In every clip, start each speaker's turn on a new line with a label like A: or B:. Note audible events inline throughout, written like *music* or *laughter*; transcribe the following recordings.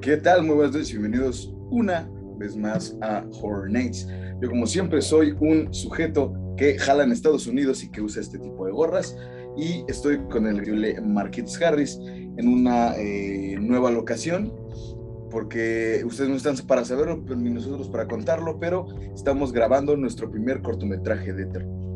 A: ¿qué tal? Muy buenas noches y bienvenidos una vez más a Horror Nights. Yo como siempre soy un sujeto que jala en Estados Unidos y que usa este tipo de gorras y estoy con el increíble Marquitos Harris en una eh, nueva locación porque ustedes no están para saberlo ni nosotros para contarlo, pero estamos grabando nuestro primer cortometraje de terror.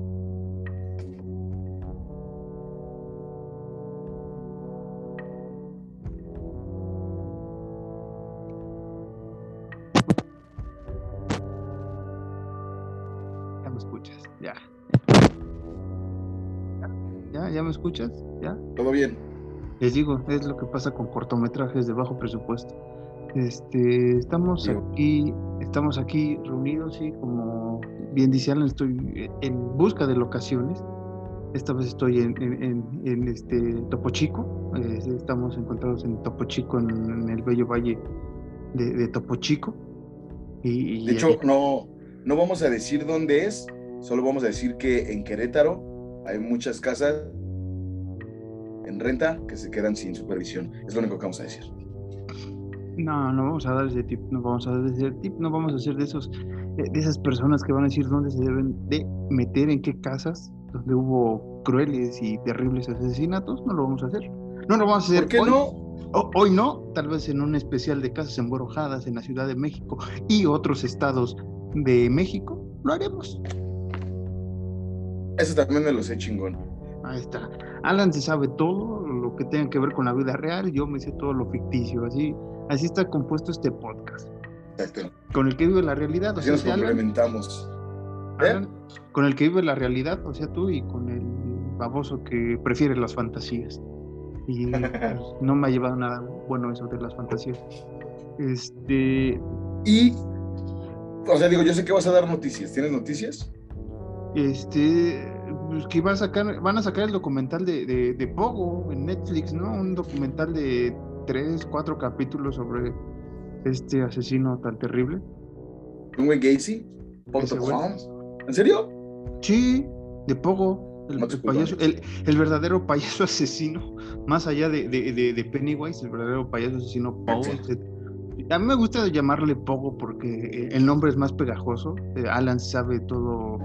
B: Escuchas? ¿Ya?
A: ¿Todo bien?
B: Les digo, es lo que pasa con cortometrajes de bajo presupuesto. Este, estamos
A: Bien.
B: aquí, estamos aquí reunidos y como bien dice Alan, estoy en busca de locaciones. Esta vez estoy en, en- en- en, este Topo Chico. eh, estamos encontrados en Topo Chico, en, el bello valle de, de Topo Chico. Y, y
A: De hecho, no, no vamos a decir dónde es, solo vamos a decir que en Querétaro hay muchas casas en renta que se quedan sin supervisión. Es lo único que vamos a decir.
B: No, no vamos a dar ese tip, no vamos a dar ese tip, no vamos a ser de esos, de esas personas que van a decir dónde se deben de meter, en qué casas, donde hubo crueles y terribles asesinatos, no lo vamos a hacer. No lo vamos a hacer
A: ¿Por qué
B: hoy.
A: no?
B: O- hoy no, tal vez en un especial de casas embrujadas en la Ciudad de México y otros estados de México, lo haremos.
A: Eso también me lo sé chingón.
B: Ahí está. Alan se sabe todo lo que tenga que ver con la vida real, yo me sé todo lo ficticio, así, así está compuesto este podcast,
A: Exacto.
B: con el que vive la realidad. O
A: Así
B: sea,
A: nos
B: Alan-
A: complementamos. ¿Eh?
B: Con el que vive la realidad, o sea, tú, y con el baboso que prefiere las fantasías. Y *laughs* pues, no me ha llevado nada bueno eso de las fantasías. Este,
A: Y, o sea, digo, yo sé que vas a dar noticias. ¿Tienes noticias?
B: este, pues que va a sacar, van a sacar el documental de, de, de Pogo en Netflix, ¿no? Un documental de tres, cuatro capítulos sobre este asesino tan terrible.
A: ¿Un güey Gacy? ¿En serio?
B: Sí, de Pogo, el, payaso, el, el verdadero payaso *laughs* asesino, más allá de, de- de- de Pennywise, el verdadero payaso asesino Pogo. A mí me gusta llamarle Pogo porque eh, el nombre es más pegajoso. eh, Alan sabe todo,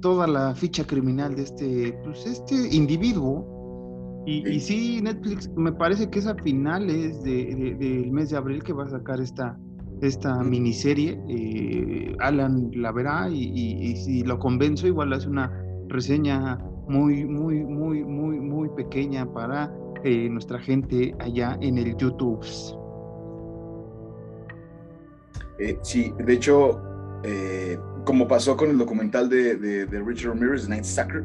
B: toda la ficha criminal de este, pues, este individuo. Y, y sí, Netflix, me parece que es a finales de- de- del mes de abril que va a sacar esta, esta miniserie. eh, Alan la verá y, y- y si lo convenzo, igual hace una reseña muy, muy, muy, muy, muy pequeña para eh, nuestra gente allá en el YouTube.
A: Eh, sí, de hecho, eh, como pasó con el documental de, de, de Richard Ramirez, Night Stalker,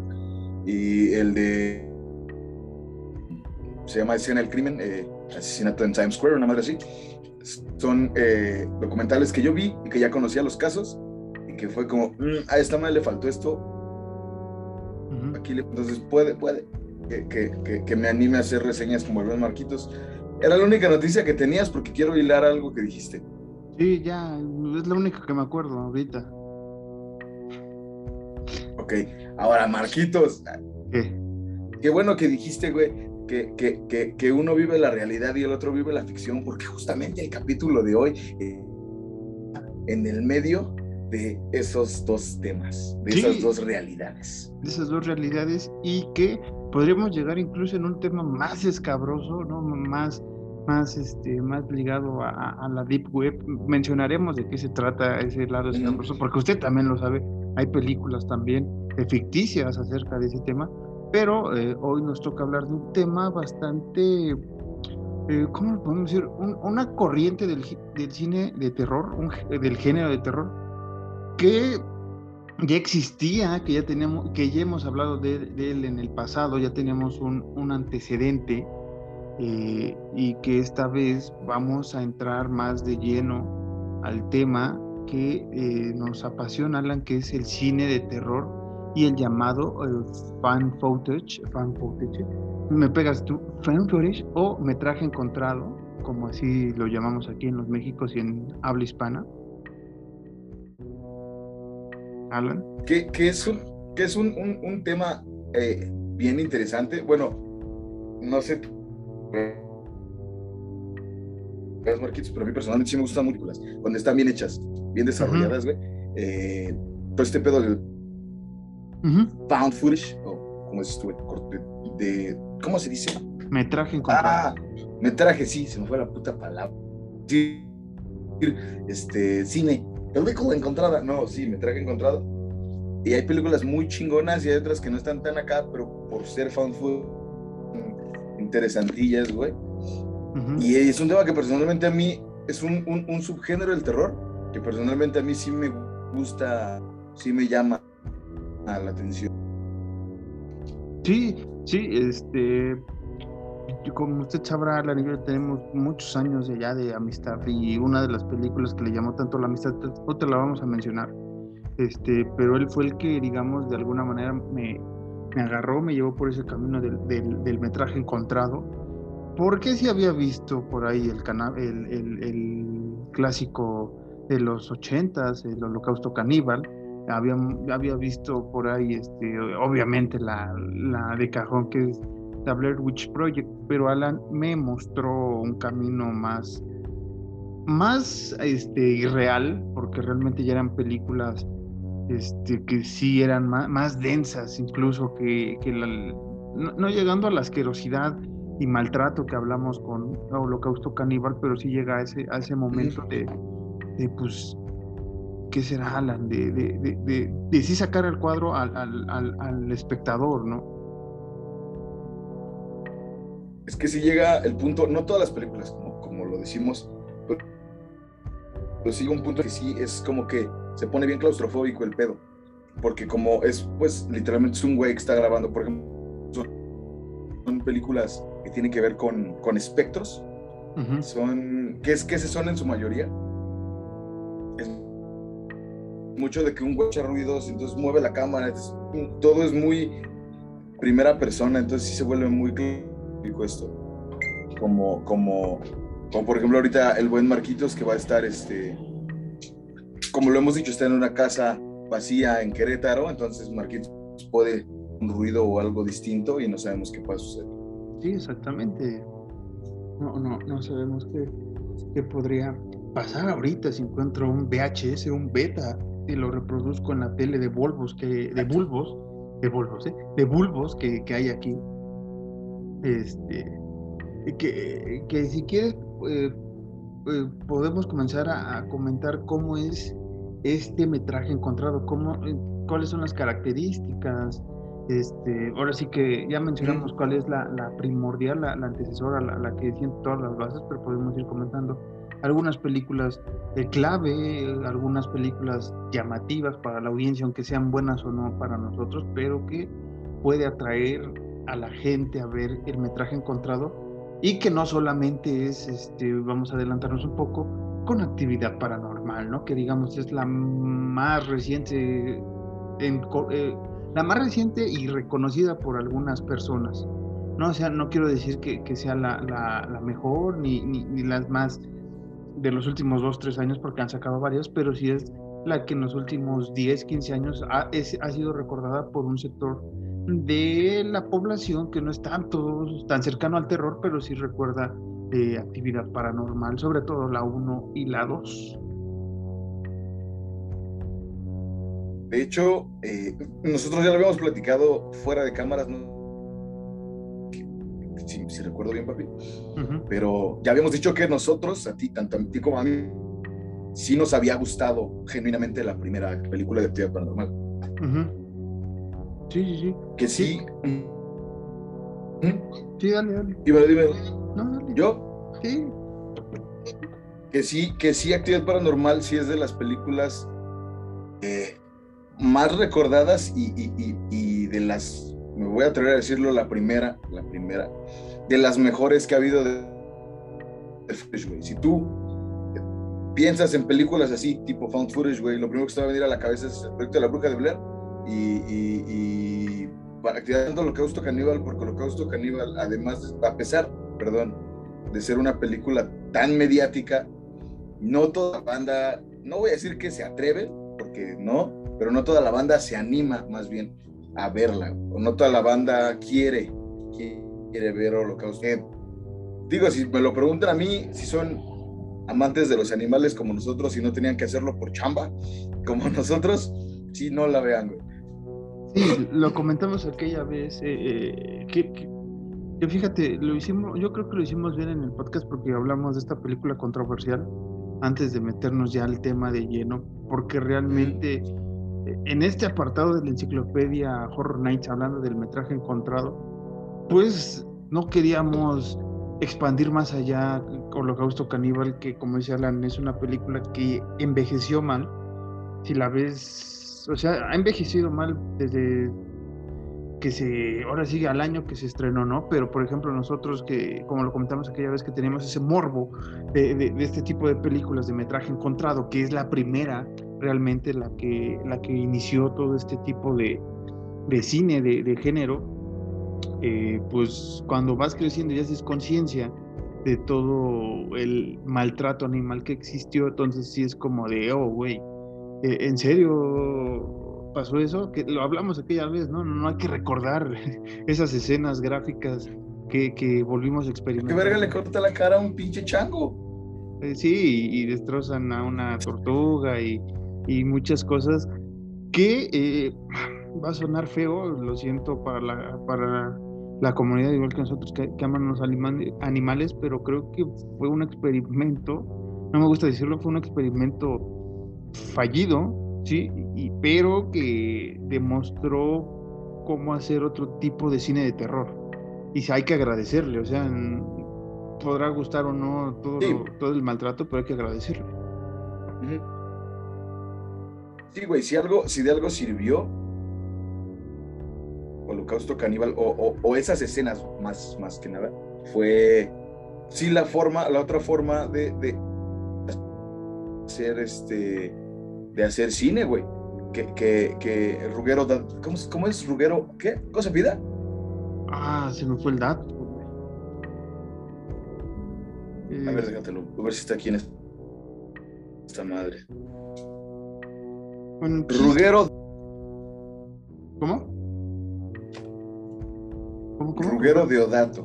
A: y el de. Se llama Escena del Crimen, eh, Asesinato en Times Square, una madre así. Son eh, documentales que yo vi y que ya conocía los casos, y que fue como, "Mm, a esta madre le faltó esto, aquí le- entonces puede, puede que, que, que, que me anime a hacer reseñas como el buen Marquitos. Era la única noticia que tenías porque quiero hilar algo que dijiste.
B: Sí, ya, es la única que me acuerdo ahorita.
A: Ok, ahora Marquitos,
B: ¿Qué?
A: qué bueno que dijiste, güey, que, que, que, que uno vive la realidad y el otro vive la ficción, porque justamente el capítulo de hoy, eh, en el medio de esos dos temas, de
B: Sí.
A: esas dos realidades.
B: de esas dos realidades y que podríamos llegar incluso en un tema más escabroso, ¿no? Más, más, este, más ligado a, a- la deep web. Mencionaremos de qué se trata ese lado escabroso, porque usted también lo sabe. Hay películas también eh, ficticias acerca de ese tema, pero eh, hoy nos toca hablar de un tema bastante, eh, ¿cómo lo podemos decir? Un- una corriente del, cine de terror, un gé- del género de terror, que ya existía, que ya tenemos, que ya hemos hablado de, él en el pasado, ya tenemos un, un antecedente eh, y que esta vez vamos a entrar más de lleno al tema que eh, nos apasiona, Alan, que es el cine de terror y el llamado eh, fan footage, fan footage. Me pegas tú, fan footage o metraje encontrado, como así lo llamamos aquí en los Méxicos y en habla hispana. Alan.
A: Que, que es un, que es un, un, tema eh, bien interesante. Bueno, no sé las marquitas, pero a mí personalmente sí me gustan mucho las, cuando están bien hechas, bien desarrolladas, güey. Eh, todo este pedo del found footage, o como es güey, de, ¿cómo se dice?
B: Metraje encontrado.
A: Ah, metraje, sí, se me fue la puta palabra. Sí, este, cine, película encontrada, no, sí, metraje encontrado. Y hay películas muy chingonas y hay otras que no están tan acá, pero por ser found footage interesantillas, güey. Y es un tema que personalmente a mí es un, un, subgénero del terror que personalmente a mí sí me gusta, sí me llama a la atención.
B: Sí, sí, este, como usted sabrá, la tenemos muchos años ya de amistad y una de las películas que le llamó tanto la amistad, te la vamos a mencionar, este, pero él fue el que, digamos, de alguna manera me, me agarró, me llevó por ese camino del, del, metraje encontrado, porque si había visto por ahí el, el, el, clásico de los ochentas, el holocausto caníbal, había, había visto por ahí, este, obviamente la, la de cajón que es The Blair Witch Project, pero Alan me mostró un camino más, más este, irreal, porque realmente ya eran películas este, que sí eran más, densas, incluso que, no, llegando a la asquerosidad y maltrato que hablamos con Holocausto Caníbal, pero sí llega a ese, a ese momento de, pues, ¿qué será, Alan? De, de, de, sí sacar el cuadro al, al, espectador, ¿no?
A: Es que si llega el punto, no todas las películas, como, como lo decimos, pero, pero sigue un punto que sí es como que se pone bien claustrofóbico el pedo. Porque como es, pues, literalmente es un güey que está grabando, por ejemplo, son, películas que tienen que ver con, con espectros. Son, ¿qué es que se son en su mayoría? Mucho de que un güey echa ruidos, entonces mueve la cámara, todo es muy primera persona, entonces sí se vuelve muy clásico esto. Como, como, como por ejemplo ahorita el buen Marquitos que va a estar este como lo hemos dicho, está en una casa vacía en Querétaro, entonces Marquitos puede un ruido o algo distinto y no sabemos qué puede suceder.
B: Sí, exactamente. No, no, no sabemos qué, qué podría pasar ahorita si encuentro un VHS, un beta y lo reproduzco en la tele de bulbos que de bulbos, de bulbos, ¿eh? de bulbos que, que hay aquí. Este, que, que si quieres eh, eh, podemos comenzar a, a, comentar cómo es este metraje encontrado? ¿Cómo, eh, ¿Cuáles son las características? Este, ahora sí que ya mencionamos cuál es la, primordial, la, antecesora, la, que siente todas las bases, pero podemos ir comentando algunas películas de clave, algunas películas llamativas para la audiencia, aunque sean buenas o no para nosotros, pero que puede atraer a la gente a ver el metraje encontrado y que no solamente es, este, vamos a adelantarnos un poco, con actividad paranormal, ¿no? Que digamos es la más reciente, en, eh, la más reciente y reconocida por algunas personas. No, o sea, no quiero decir que, que sea la, la, mejor ni, ni, las más de los últimos dos, tres años, porque han sacado varias, pero sí es la que en los últimos 10, 15 años ha, ha sido recordada por un sector de la población que no es tanto tan cercano al terror, pero sí recuerda de actividad paranormal, sobre todo la 1 y la 2.
A: De hecho, eh, nosotros ya lo habíamos platicado fuera de cámaras, ¿no? Si, recuerdo bien, papi. Pero ya habíamos dicho que nosotros, a ti, tanto a ti como a mí, sí nos había gustado genuinamente la primera película de actividad paranormal.
B: Sí, sí, sí.
A: Que sí.
B: Sí, dale, dale.
A: Dime, dime. ¿Yo? Sí. Que sí, que sí, Actividad Paranormal sí es de las películas eh, más recordadas y, de las, me voy a atrever a decirlo, la primera, la primera, de las mejores que ha habido de, de Si tú piensas en películas así, tipo Found Footage, güey, lo primero que te va a venir a la cabeza es el proyecto de la bruja de Blair y, y, y para activar el holocausto caníbal, porque holocausto caníbal, además, a pesar perdón, de ser una película tan mediática, no toda banda, no voy a decir que se atreve, porque no, pero no toda la banda se anima más bien a verla, o no toda la banda quiere, quiere ver Holocausto. Eh, digo, si me lo preguntan a mí, si son amantes de los animales como nosotros y no tenían que hacerlo por chamba, como *laughs* nosotros, sí, no la vean, güey.
B: Sí, lo comentamos aquella vez, eh, eh, que, que, fíjate, lo hicimos, yo creo que lo hicimos bien en el podcast porque hablamos de esta película controversial antes de meternos ya al tema de lleno, porque realmente en este apartado de la enciclopedia Horror Nights, hablando del metraje encontrado, pues no queríamos expandir más allá Holocausto Caníbal, que como dice Alan, es una película que envejeció mal. Si la ves, o sea, ha envejecido mal desde que se, ahora sigue al año que se estrenó, ¿no? Pero por ejemplo nosotros que, como lo comentamos aquella vez, que teníamos ese morbo de, de este tipo de películas de metraje encontrado, que es la primera realmente la que, la que inició todo este tipo de, de cine de, de género, eh, pues cuando vas creciendo y haces conciencia de todo el maltrato animal que existió, entonces sí es como de, oh, güey, eh, ¿en serio pasó eso? Que lo hablamos aquella vez, ¿no? No, hay que recordar *laughs* esas escenas gráficas que, que volvimos a experimentar.
A: ¿Qué verga le corta la cara a un pinche chango?
B: Eh, sí, y destrozan a una tortuga y, y muchas cosas que eh, *sighs* va a sonar feo, lo siento para la, para la comunidad igual que nosotros que, aman los animales, pero creo que fue un experimento, no me gusta decirlo, fue un experimento fallido, sí, y, pero que demostró cómo hacer otro tipo de cine de terror. Y hay que agradecerle, o sea, podrá gustar o no todo, todo el maltrato, pero hay que agradecerle.
A: Sí, güey, si algo, si de algo sirvió Holocausto Caníbal o, esas escenas más, más que nada, fue sí la forma, la otra forma de, de hacer este, de hacer cine, güey. Que, que, que Ruguero, ¿cómo, ¿cómo, es Ruguero? ¿Qué? ¿Cosa vida?
B: Ah, se me fue el dato,
A: A ver, déjatelo, a ver si está aquí en esta madre. Ruguero.
B: ¿Cómo?
A: ¿Cómo, cómo? Ruguero Deodato.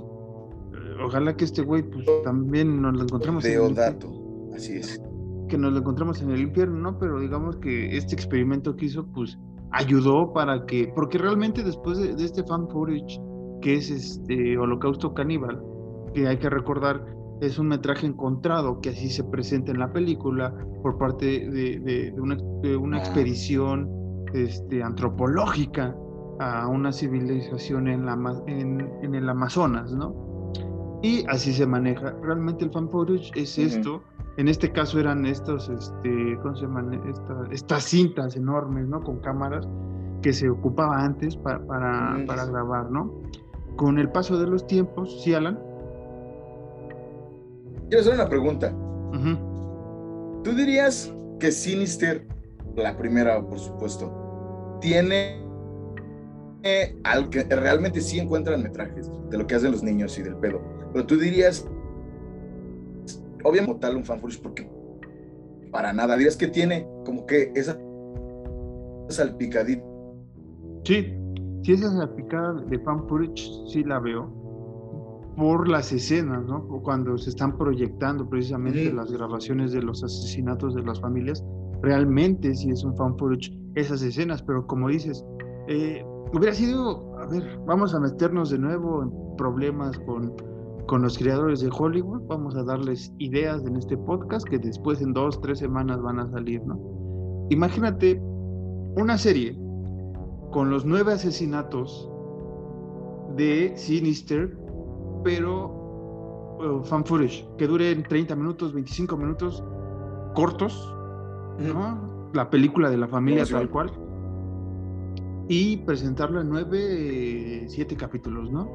B: Eh, ojalá que este güey, pues también nos lo encontremos.
A: Deodato, así es.
B: Que nos lo encontremos en el infierno, ¿no? Pero digamos que este experimento que hizo, pues ayudó para que. Porque realmente después de, de este fan footage, que es este Holocausto Caníbal, que hay que recordar es un metraje encontrado que así se presenta en la película por parte de, una, ah. expedición este, antropológica a una civilización en, la, en, el Amazonas, ¿no? Y así se maneja. Realmente el fan footage es esto. En este caso eran estos, este, ¿cómo se llaman? estas cintas enormes, ¿no? Con cámaras que se ocupaba antes para, para, grabar, ¿no? Con el paso de los tiempos, ¿sí, Alan?
A: Quiero hacer una pregunta. ¿Tú dirías que Sinister, la primera, por supuesto, tiene al que realmente sí encuentran metrajes de lo que hacen los niños y del pedo? Pero tú dirías, obviamente, tal un fanfurish, porque para nada, dirías que tiene como que esa salpicadita.
B: Sí, sí, esa salpicada de fanfurish sí la veo por las escenas, ¿no? Cuando se están proyectando precisamente las grabaciones de los asesinatos de las familias, realmente sí es un fan footage esas escenas, pero como dices, eh, hubiera sido, a ver, vamos a meternos de nuevo en problemas con, con los creadores de Hollywood, vamos a darles ideas en este podcast que después en dos, tres semanas van a salir, ¿no? Imagínate una serie con los nueve asesinatos de Sinister pero uh, fan footage, que dure 30 minutos, 25 minutos, cortos, ¿no? La película de la familia tal cual. Y presentarlo en 9, 7 capítulos, ¿no?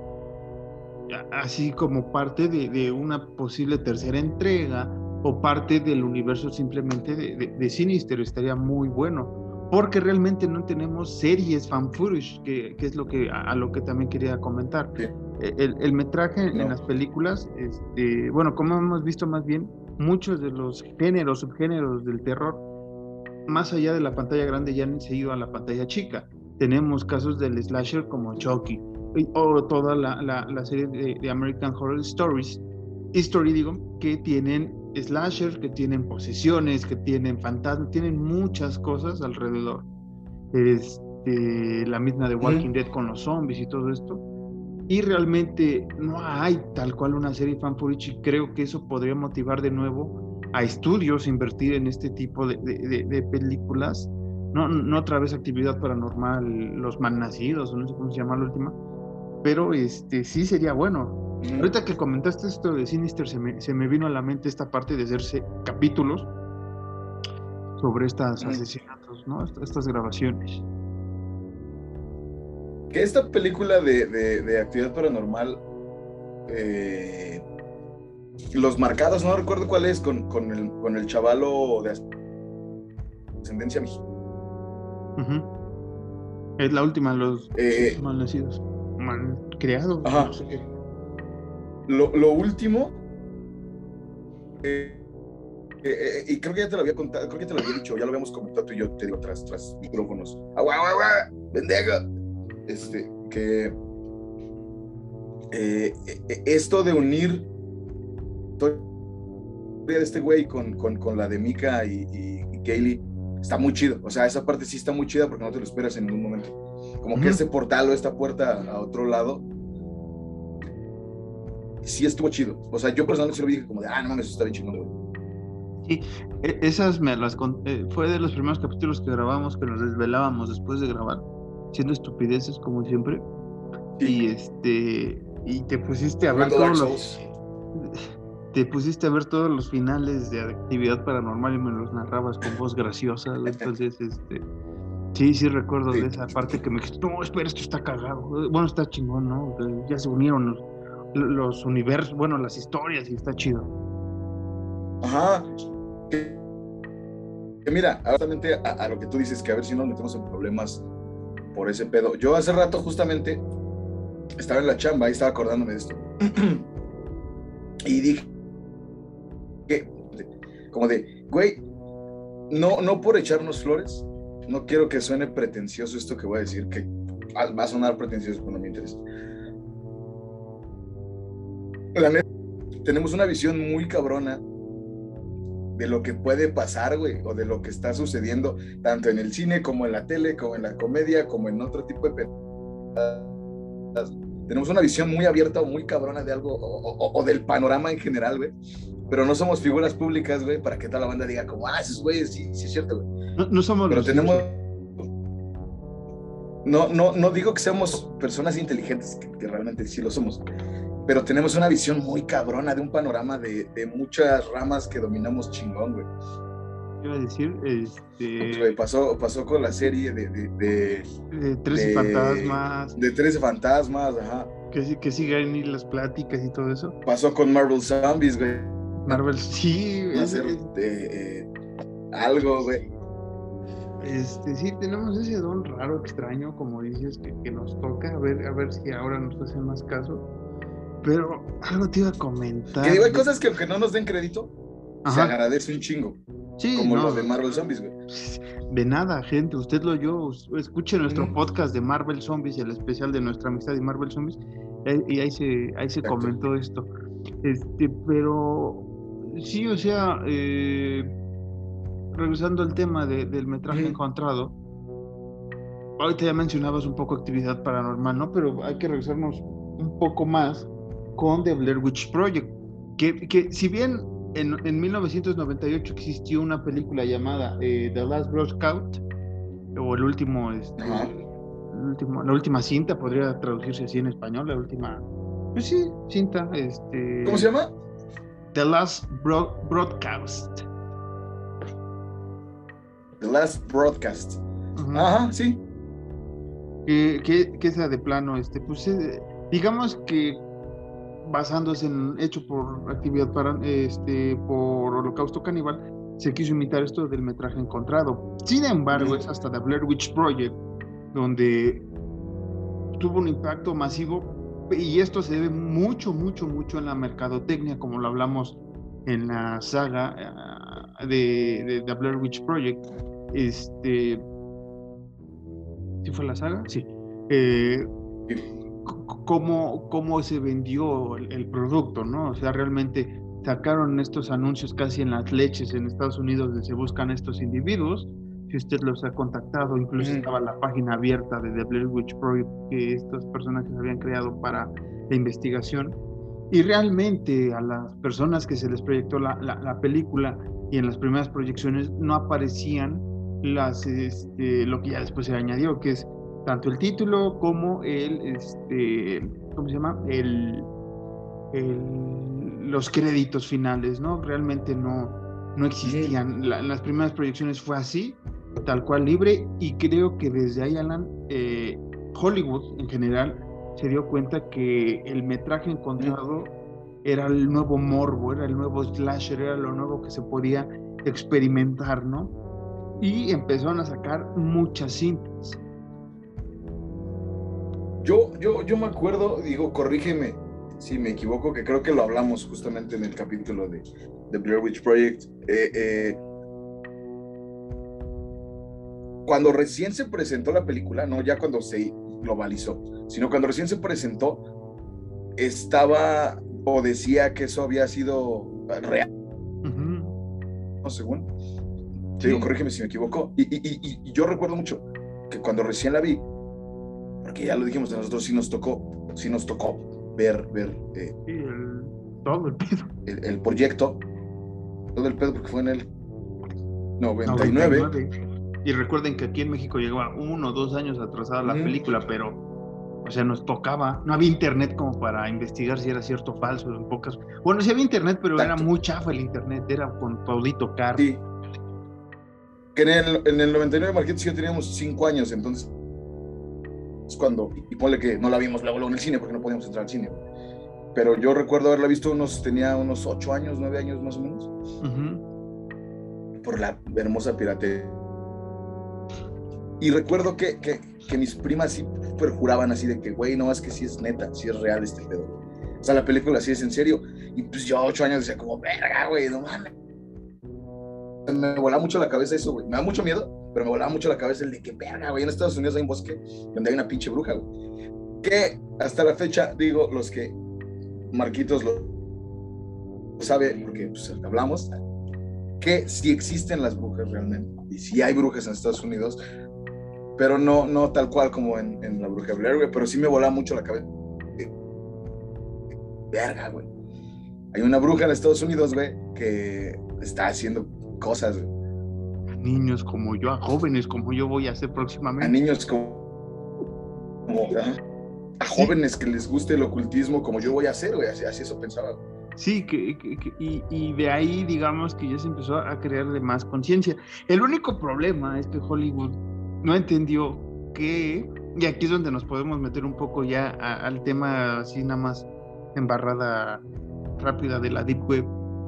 B: Así como parte de, una posible tercera entrega o parte del universo simplemente de, de Sinister, estaría muy bueno porque realmente no tenemos series fan footage, que, es lo que a, lo que también quería comentar. E, el, metraje en las películas, este, bueno, como hemos visto más bien, muchos de los géneros, subgéneros del terror, más allá de la pantalla grande, ya han seguido a la pantalla chica. Tenemos casos del slasher como Chucky o toda la, serie de, American Horror Stories, history, digo, que tienen slasher, que tienen posesiones, que tienen fantasmas, tienen muchas cosas alrededor. Este, la misma de Walking Dead con los zombies y todo esto. Y realmente no hay tal cual una serie fan for y creo que eso podría motivar de nuevo a estudios a invertir en este tipo de, de, películas. No, no otra vez actividad paranormal, los malnacidos, no sé cómo se llama la última, pero este sí sería bueno Ahorita que comentaste esto de Sinister, se me, se me, vino a la mente esta parte de hacerse capítulos sobre estas asesinatos, ¿no? Estas grabaciones.
A: Que esta película de, de, actividad paranormal, eh, los marcados, no recuerdo cuál es, con, con, el, con el chavalo de ascendencia mexicana.
B: Es la última, los eh, mal nacidos, mal creados. No sé qué.
A: Lo, último, eh, eh, eh, y creo que ya te lo había contado, creo que te lo había dicho, ya lo habíamos comentado tú y yo, te digo, tras, tras micrófonos. ¡Agua, agua, agua! ¡Bendeja! Este, que esto de unir de este güey con, con, con, la de Mika y, y, Kaylee está muy chido. O sea, esa parte sí está muy chida porque no te lo esperas en ningún momento. Como que ese portal o esta puerta a otro lado sí estuvo chido. O sea, yo personalmente sí lo dije como de, ah, no mames, eso está bien chingón, güey.
B: Sí, e, esas me las conté, fue de los primeros capítulos que grabamos que nos desvelábamos después de grabar, siendo estupideces como siempre. Y este, y te pusiste a ver todos los. *laughs* Te pusiste a ver todos los finales de actividad paranormal y me los narrabas con voz graciosa. *laughs* Entonces, este. Sí, sí recuerdo de esa parte que me dijiste, no, espera, esto está cagado. Bueno, está chingón, ¿no? Ya se unieron los universos, bueno, las historias y está chido.
A: Ajá. Que, mira, justamente a, lo que tú dices, que a ver si nos metemos en problemas por ese pedo. Yo hace rato justamente estaba en la chamba y estaba acordándome de esto. *clears throat* y dije que, como de, güey, no, no por echarnos flores, no quiero que suene pretencioso esto que voy a decir, que va a sonar pretencioso cuando me interesa la tenemos una visión muy cabrona de lo que puede pasar, güey, o de lo que está sucediendo, tanto en el cine como en la tele, como en la comedia, como en otro tipo de Tenemos una visión muy abierta o muy cabrona de algo, o, del panorama en general, güey. Pero no somos figuras públicas, güey, para que toda la banda diga como, ah, esos güeyes, sí, sí es cierto,
B: güey. No, somos
A: Pero tenemos... No, no, no digo que seamos personas inteligentes, que realmente sí lo somos, pero tenemos una visión muy cabrona de un panorama de, de muchas ramas que dominamos chingón, güey.
B: Iba a decir, este...
A: pasó, pasó con la serie de... De,
B: de, de 13 fantasmas.
A: De 13 fantasmas, ajá.
B: Que, que siguen ahí las pláticas y todo eso.
A: Pasó con Marvel Zombies, güey.
B: Marvel, sí.
A: Hacer eh, algo, güey.
B: Este, sí, tenemos ese don raro, extraño, como dices, que, que, nos toca, a ver, a ver si ahora nos hacen más caso. Pero algo te iba a comentar.
A: Que digo, hay cosas que aunque no nos den crédito, se agradece un chingo.
B: Sí,
A: como lo de Marvel Zombies, güey.
B: De nada, gente. Usted lo oyó. Escuche nuestro podcast de Marvel Zombies, el especial de nuestra amistad de Marvel Zombies. Y ahí se, ahí se comentó esto. Este, pero sí, o sea, eh, regresando al tema del metraje encontrado, ahorita ya mencionabas un poco actividad paranormal, ¿no? Pero hay que regresarnos un poco más con The Blair Witch Project, que, que si bien en, en, 1998 existió una película llamada eh, The Last Broadcast, o el último, este, el último, la última cinta, podría traducirse así en español, la última, pues sí, cinta, este...
A: ¿Cómo se llama?
B: The Last Broadcast.
A: The Last Broadcast. Ajá, sí.
B: Que, que, que sea de plano, este, pues eh, digamos que basándose en hecho por actividad para este por Holocausto Caníbal, se quiso imitar esto del metraje encontrado. Sin embargo, es hasta The Blair Witch Project donde tuvo un impacto masivo y esto se debe mucho, mucho, mucho en la mercadotecnia, como lo hablamos en la saga eh, de, The Blair Witch Project. Este, ¿Sí fue la saga? Sí. Eh, cómo, cómo se vendió el, producto, ¿no? O sea, realmente sacaron estos anuncios casi en las leches en Estados Unidos donde se buscan estos individuos. Si usted los ha contactado, incluso estaba la página abierta de The Blair Witch Project que estos personajes habían creado para la investigación. Y realmente a las personas que se les proyectó la, la, película y en las primeras proyecciones no aparecían las, este, lo que ya después se añadió, que es tanto el título como el, este, ¿cómo se llama? El, los créditos finales, ¿no? Realmente no, no existían. en las primeras proyecciones fue así, tal cual libre, y creo que desde ahí, Alan, eh, Hollywood en general se dio cuenta que el metraje encontrado era el nuevo morbo, era el nuevo slasher, era lo nuevo que se podía experimentar, ¿no? Y empezaron a sacar muchas cintas.
A: Yo, yo, yo me acuerdo, digo, corrígeme si me equivoco, que creo que lo hablamos justamente en el capítulo de, The Blair Witch Project. Eh, eh, cuando recién se presentó la película, no ya cuando se globalizó, sino cuando recién se presentó, estaba o decía que eso había sido real. No, según. digo, corrígeme si me equivoco. Y, y, yo recuerdo mucho que cuando recién la vi, porque ya lo dijimos de nosotros, sí nos tocó, sí nos tocó ver, ver
B: eh, el, todo el pedo.
A: El, proyecto, todo el pedo, porque fue en el 99.
B: Y recuerden que aquí en México llegaba uno o dos años atrasada la película, pero, o sea, nos tocaba. No había internet como para investigar si era cierto o falso, en pocas. Bueno, sí había internet, pero era muy chafa el internet, era con Paulito Caro. Sí.
A: Que en el, en el 99, Marquitos y yo teníamos cinco años, entonces es cuando, y ponle que no la vimos luego, en el cine porque no podíamos entrar al cine. Pero yo recuerdo haberla visto unos, tenía unos ocho años, nueve años más o menos. Por la hermosa piratería. Y recuerdo que, que, que mis primas sí perjuraban así de que, güey, no, es que sí es neta, sí es real este pedo. O sea, la película sí es en serio. Y pues yo ocho años decía como, verga, güey, no mames. Me volaba mucho la cabeza eso, güey. Me da mucho miedo, pero me volaba mucho la cabeza el de que, verga, güey, en Estados Unidos hay un bosque donde hay una pinche bruja, güey. Que hasta la fecha, digo, los que Marquitos lo sabe, porque pues, hablamos, que sí existen las brujas realmente. Y sí hay brujas en Estados Unidos, pero no, no tal cual como en, en la bruja Blair, güey, pero sí me volaba mucho la cabeza. Verga, güey. Hay una bruja en Estados Unidos, güey, que está haciendo cosas, güey
B: niños como yo, a jóvenes como yo voy a hacer próximamente.
A: A niños como... a jóvenes que les guste el ocultismo como yo voy a hacer, güey, así, eso pensaba.
B: Sí, que, y, y, de ahí digamos que ya se empezó a crear de más conciencia. El único problema es que Hollywood no entendió que, y aquí es donde nos podemos meter un poco ya al tema así nada más embarrada rápida de la Deep Web,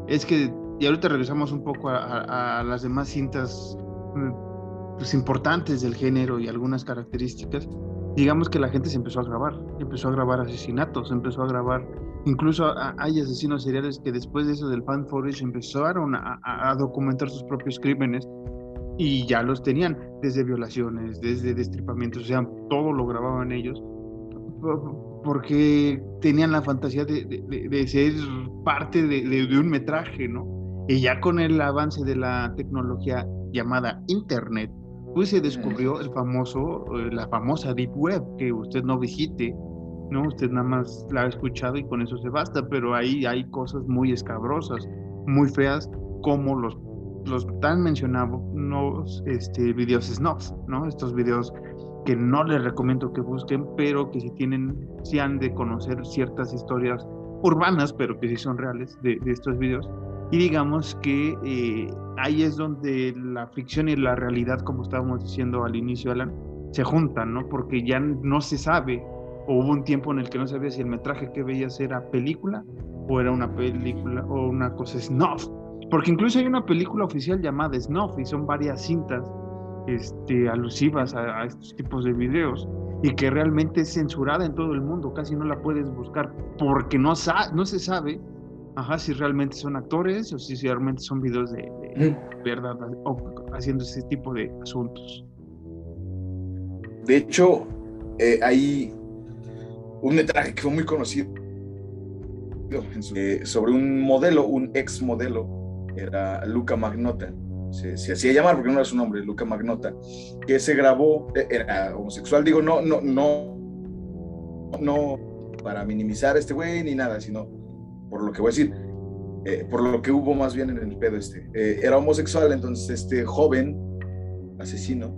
B: es que y ahorita regresamos un poco a, las demás cintas mm, pues, importantes del género y algunas características. Digamos que la gente se empezó a grabar, empezó a grabar asesinatos, empezó a grabar, incluso hay asesinos seriales que después de eso del fan footage empezaron a, documentar sus propios crímenes y ya los tenían, desde violaciones, desde destripamientos, o sea, todo lo grababan ellos porque tenían la fantasía de, de ser parte de, un metraje, ¿no? Y ya con el avance de la tecnología llamada Internet, pues se descubrió el famoso, eh, la famosa Deep Web, que usted no visite, ¿no? Usted nada más la ha escuchado y con eso se basta, pero ahí hay cosas muy escabrosas, muy feas, como los, los tan mencionados este, videos snuff, ¿no? Estos videos que no les recomiendo que busquen, pero que si tienen, si han de conocer ciertas historias urbanas, pero que sí son reales de, de estos videos, y digamos que eh, ahí es donde la ficción y la realidad, como estábamos diciendo al inicio, Alan, se juntan, ¿no? Porque ya no se sabe, o hubo un tiempo en el que no sabía si el metraje que veías era película o era una película o una cosa snuff. Porque incluso hay una película oficial llamada Snuff y son varias cintas este, alusivas a, estos tipos de videos y que realmente es censurada en todo el mundo, casi no la puedes buscar porque no, no se sabe Ajá, si realmente son actores o si realmente son videos de, verdad haciendo ese tipo de asuntos.
A: De hecho, eh, ahí un metraje que fue muy conocido eh, sobre un modelo, un ex modelo, era Luca Magnota, se, se, hacía llamar porque no era su nombre, Luca Magnota, que se grabó, eh, era homosexual, digo, no, no, no, no para minimizar a este güey ni nada, sino por lo que voy a decir, eh, por lo que hubo más bien en el pedo este. era homosexual, entonces este joven asesino,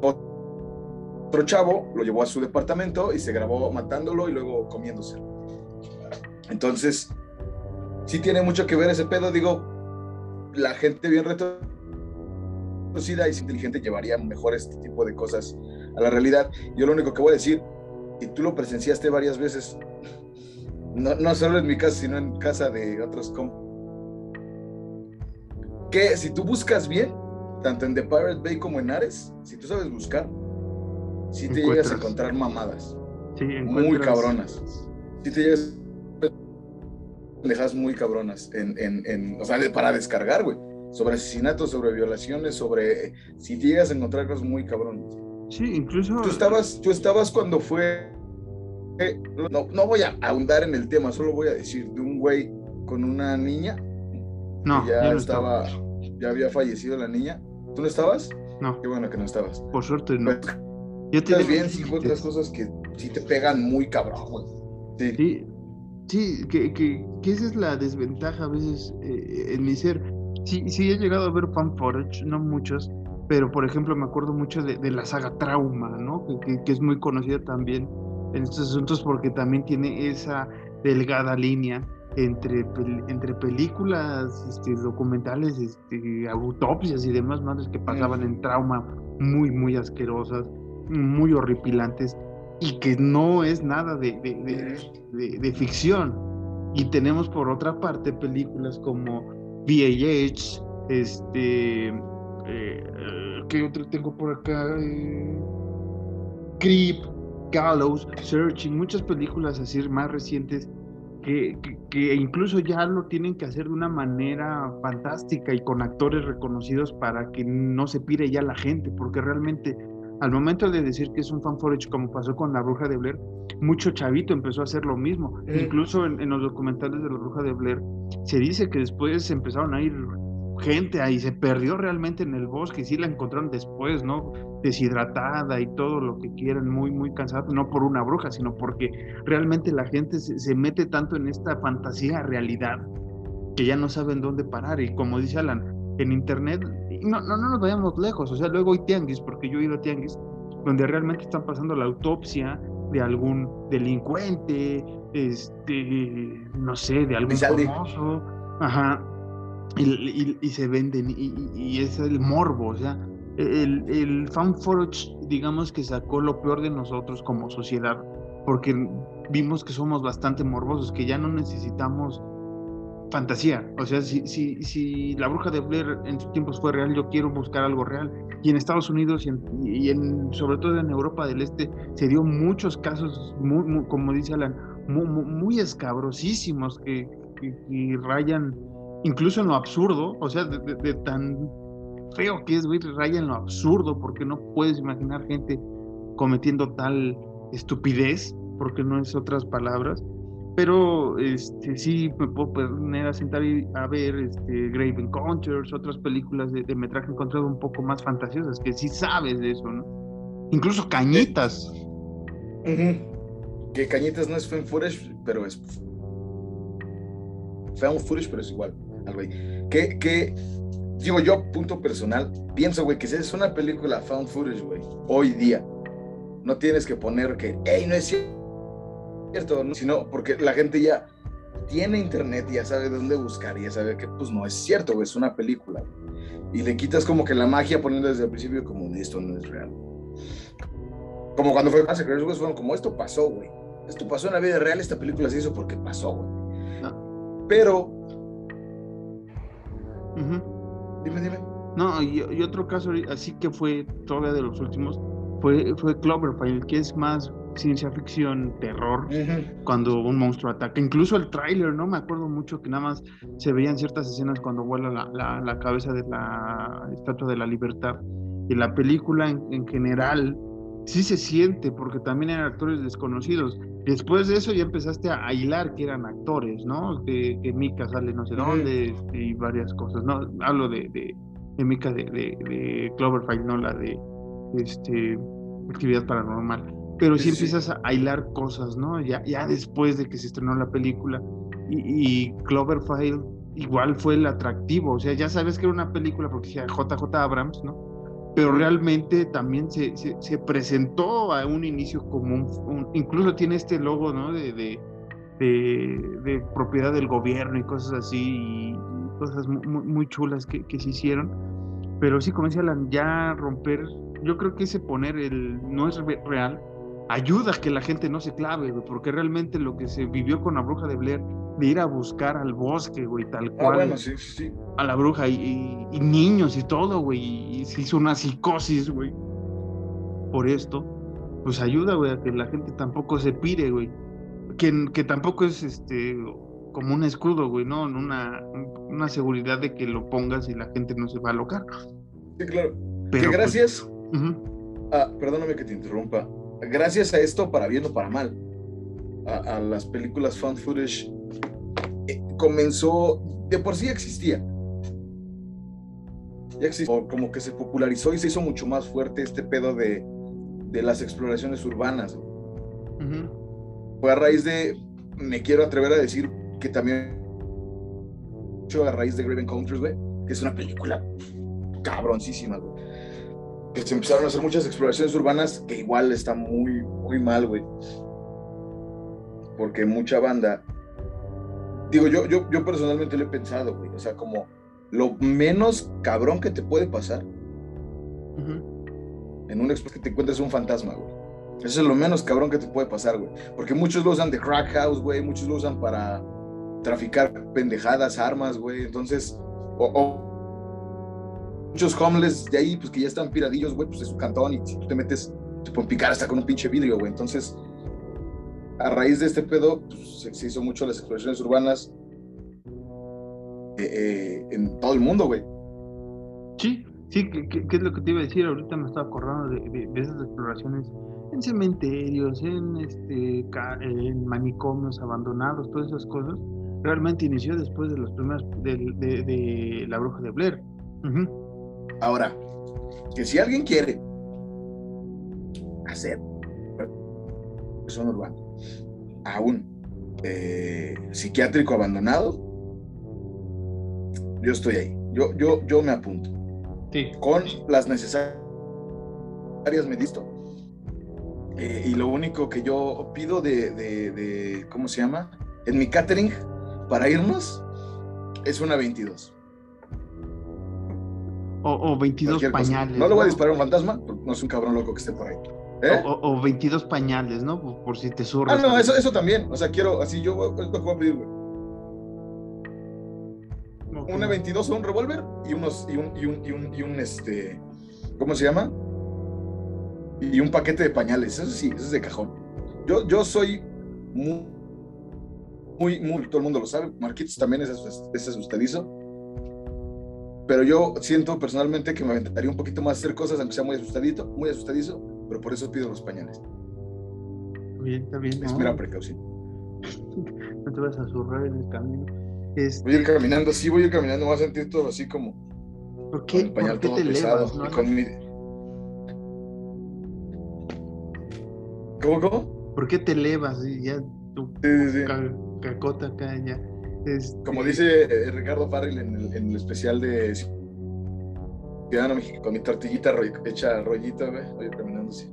A: otro chavo lo llevó a su departamento y se grabó matándolo y luego comiéndose. Entonces, sí tiene mucho que ver ese pedo, digo, la gente bien retorcida y inteligente llevaría mejor este tipo de cosas a la realidad. Yo lo único que voy a decir, y tú lo presenciaste varias veces, no, no solo en mi casa, sino en casa de otros com que si tú buscas bien, tanto en The Pirate Bay como en Ares, si tú sabes buscar, si te llegas a encontrar mamadas. muy cabronas. Si te llegas dejas muy cabronas en, en, en, o sea, para descargar, güey. Sobre asesinatos, sobre violaciones, sobre... Si te llegas a encontrar cosas muy cabronas.
B: Sí, incluso...
A: Tú estabas, tú estabas cuando fue... No, no voy a ahondar en el tema, solo voy a decir de un güey con una niña.
B: No,
A: ya estaba, ya había fallecido la niña. ¿Tú no estabas?
B: No.
A: Qué bueno que no estabas.
B: Por suerte no.
A: Pues, yo te bien, sí, otras cosas que sí te pegan muy cabrón, güey.
B: Sí. sí. Sí, que, que, que, esa es la desventaja a veces eh, en mi ser. Sí, sí he llegado a ver fan footage, no muchos, pero por ejemplo me acuerdo mucho de, de la saga Trauma, ¿no? Que, que, es muy conocida también en estos asuntos porque también tiene esa delgada línea entre, entre películas este, documentales, este, autopsias y demás madres que pasaban en trauma muy, muy asquerosas, muy horripilantes y que no es nada de, de, ficción. Y tenemos por otra parte películas como VAH, este, eh, ¿qué otro tengo por acá? Eh, Creep, Gallows, Searching, muchas películas así más recientes que, que, incluso ya lo tienen que hacer de una manera fantástica y con actores reconocidos para que no se pire ya la gente, porque realmente al momento de decir que es un fan footage como pasó con La Bruja de Blair, mucho chavito empezó a hacer lo mismo. Incluso en, los documentales de La Bruja de Blair se dice que después empezaron a ir gente ahí, se perdió realmente en el bosque y sí la encontraron después, ¿no? Deshidratada y todo lo que quieran, muy, muy cansada, no por una bruja, sino porque realmente la gente se, se mete tanto en esta fantasía realidad que ya no saben dónde parar. Y como dice Alan, en internet, no, no, no nos vayamos lejos, o sea, luego hay tianguis, porque yo he ido a tianguis, donde realmente están pasando la autopsia de algún delincuente, este, no sé, de algún famoso, ajá, y, y, se venden, y, es el morbo, o sea, el, el fanforge, digamos que sacó lo peor de nosotros como sociedad, porque vimos que somos bastante morbosos, que ya no necesitamos fantasía. O sea, si, si, si la bruja de Blair en sus tiempos fue real, yo quiero buscar algo real. Y en Estados Unidos y, en, sobre todo en Europa del Este se dio muchos casos, muy, como dice Alan, muy, muy escabrosísimos que, que, rayan incluso en lo absurdo, o sea, de, tan feo que es, güey, raya en lo absurdo, porque no puedes imaginar gente cometiendo tal estupidez, porque no es otras palabras, pero este, sí me puedo poner a sentar y a ver este, Grave Encounters, otras películas de, metraje encontrado un poco más fantasiosas, que sí sabes de eso, ¿no? Incluso Cañitas.
A: Que Cañitas no es fan footage, pero es fan footage, pero es igual. Que, que, digo yo, punto personal, pienso, güey, que si es una película fan footage, güey, hoy día, no tienes que poner que, hey, no es cierto cierto, sino porque la gente ya tiene internet, ya sabe dónde buscar, ya sabe que pues no es cierto, es una película. Y le quitas como que la magia poniendo desde el principio como esto no es real. Como cuando fue Massacre, fueron como esto pasó, güey. Esto pasó en la vida real, esta película se hizo porque pasó, güey. Dime, dime.
B: No, y, otro caso así que fue todavía de los últimos, fue, fue Cloverfield, que es más ciencia ficción, terror, cuando un monstruo ataca. Incluso el tráiler, ¿no? Me acuerdo mucho que nada más se veían ciertas escenas cuando vuela la, la, cabeza de la Estatua de la Libertad. Y la película en, general sí se siente, porque también eran actores desconocidos. Después de eso ya empezaste a hilar que eran actores, ¿no? Que, que Mika sale no sé dónde este, y varias cosas, ¿no? Hablo de, de, de Mika de, de, Cloverfield, no la de este, actividad paranormal. Pero sí, empiezas a hilar cosas, ¿no? Ya, ya después de que se estrenó la película. Y, y Cloverfield igual fue el atractivo, o sea, ya sabes que era una película porque decía JJ Abrams, ¿no? Pero realmente también se, se, presentó a un inicio como un, incluso tiene este logo ¿no? de, de, de, propiedad del gobierno y cosas así, y cosas muy, muy chulas que, que, se hicieron, pero sí, como decía ya romper, yo creo que ese poner el no es real, ayuda a que la gente no se clave, porque realmente lo que se vivió con la bruja de Blair de ir a buscar al bosque, güey, tal ah, cual.
A: bueno, sí, sí.
B: A la bruja y, niños y todo, güey. Y se hizo una psicosis, güey. Por esto, pues ayuda, güey, a que la gente tampoco se pire, güey. Que, que tampoco es este como un escudo, güey, ¿no? Una, una seguridad de que lo pongas y la gente no se va a alocar.
A: Sí, claro. Pero, que pues, gracias. ah, perdóname que te interrumpa. Gracias a esto, para bien o para mal, a, a las películas fan footage comenzó, de por sí existía. Ya existía, como que se popularizó y se hizo mucho más fuerte este pedo de, de las exploraciones urbanas. Fue a raíz de, me quiero atrever a decir que también a raíz de Great Encounters, güey, que es una película cabroncísima, güey. Que se empezaron a hacer muchas exploraciones urbanas que igual está muy, muy mal, güey. Porque mucha banda digo, yo, yo, yo personalmente lo he pensado, güey. O sea, como lo menos cabrón que te puede pasar en un expo que te encuentres un fantasma, güey. Eso es lo menos cabrón que te puede pasar, güey. Porque muchos lo usan de crack house, güey. Muchos lo usan para traficar pendejadas, armas, güey. Entonces, o, muchos homeless de ahí, pues que ya están piradillos, güey, pues es su cantón y si tú te metes, te pueden picar hasta con un pinche vidrio, güey. Entonces, a raíz de este pedo, pues, se hizo mucho las exploraciones urbanas eh, eh, en todo el mundo, güey.
B: Sí, sí, ¿qué, es lo que te iba a decir? Ahorita me estaba acordando de, esas exploraciones en cementerios, en, este, en manicomios abandonados, todas esas cosas. Realmente inició después de los primeros de, la bruja de Blair.
A: Ahora, que si alguien quiere hacer son urbana a un eh, psiquiátrico abandonado, yo estoy ahí. Yo, yo, yo me apunto. Con las necesarias medidas. Eh, y lo único que yo pido de, de, ¿cómo se llama? En mi catering para irnos es una 22.
B: O, 22 pañales.
A: No le voy a disparar a un fantasma, no es un cabrón loco que esté por ahí.
B: ¿Eh? O, 22 pañales, ¿no? Por, si te surras.
A: Ah, no, eso, eso también. O sea, quiero, así yo, que voy a pedir, güey. Una 22 o un revólver y unos, y un, y un, y un, y un, este, ¿cómo se llama? Y un paquete de pañales. Eso sí, eso es de cajón. Yo, yo soy muy, muy, muy, todo el mundo lo sabe. Marquitos también es, es asustadizo. Pero yo siento personalmente que me aventaría un poquito más a hacer cosas, aunque sea muy asustadito, muy asustadizo pero por eso pido los pañales.
B: Bien, está bien.
A: Espera precaución.
B: no te vas a zurrar en el camino.
A: Voy a ir caminando, sí, voy a ir caminando, voy a sentir todo así como.
B: ¿Por qué, ¿por qué te elevas?
A: ¿Cómo, cómo?
B: ¿Por qué te elevas? Y ya tu
A: sí, sí,
B: cacota acá, ya.
A: Este como dice eh, Ricardo Farrell en el, en el especial de con mi tortillita hecha rollito, güey, voy caminando así.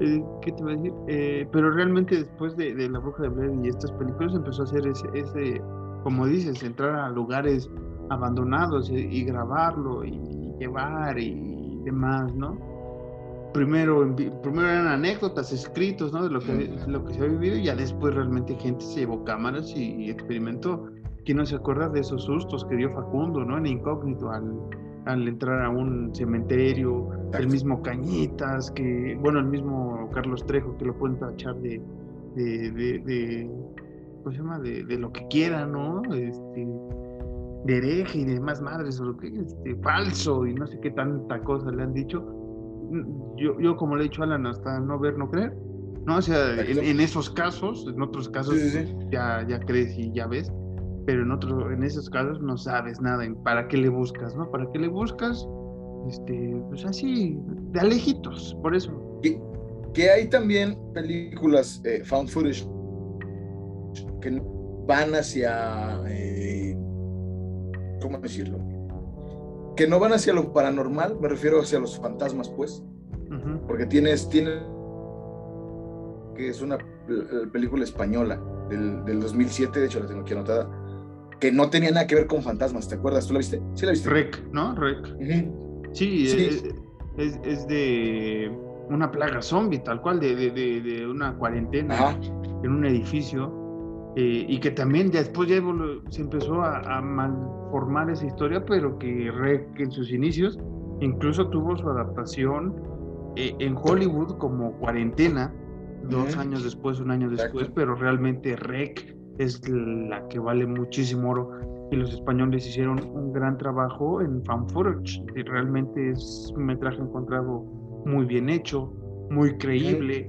B: Eh, ¿Qué te voy a decir? Eh, pero realmente después de, La Bruja de Blair y estas películas empezó a hacer ese, ese, como dices, entrar a lugares abandonados y, grabarlo y llevar y demás, ¿no? Primero, primero eran anécdotas, escritos, ¿no? De lo que, lo que se ha vivido y ya después realmente gente se llevó cámaras y experimentó. ¿Quién no se acuerda de esos sustos que dio Facundo, ¿no? En incógnito al, entrar a un cementerio, el mismo Cañitas, que, bueno, el mismo Carlos Trejo, que lo pueden tachar de, de, de, ¿cómo se llama? De, lo que quiera, ¿no? Este, de hereje y de más madres, o lo que, este, falso y no sé qué tanta cosa le han dicho. yo, yo como le he dicho a Alan, hasta no ver, no creer, ¿no? O sea, en, esos casos, en otros casos Ya, ya crees y ya ves, pero en otros, en esos casos no sabes nada, ¿para qué le buscas, no? ¿Para qué le buscas? Este, pues así, de alejitos, por eso.
A: Que, que hay también películas eh, found footage que van hacia, eh, ¿cómo decirlo? Que no van hacia lo paranormal, me refiero hacia los fantasmas, pues. Porque tienes, tienes, que es una película española del, del 2007, de hecho la tengo aquí anotada, que no tenía nada que ver con fantasmas, ¿te acuerdas? ¿Tú la viste?
B: Sí, la viste. Rec, ¿no? Rec. sí, Es, es, de una plaga zombie, tal cual, de, de, de, una cuarentena en un edificio. Eh, y que también después ya se empezó a, a, malformar esa historia, pero que Rec en sus inicios incluso tuvo su adaptación eh, en Hollywood como cuarentena, dos años después, un año después, pero realmente Rec es la que vale muchísimo oro y los españoles hicieron un gran trabajo en fan footage y realmente es un metraje encontrado muy bien hecho, muy creíble,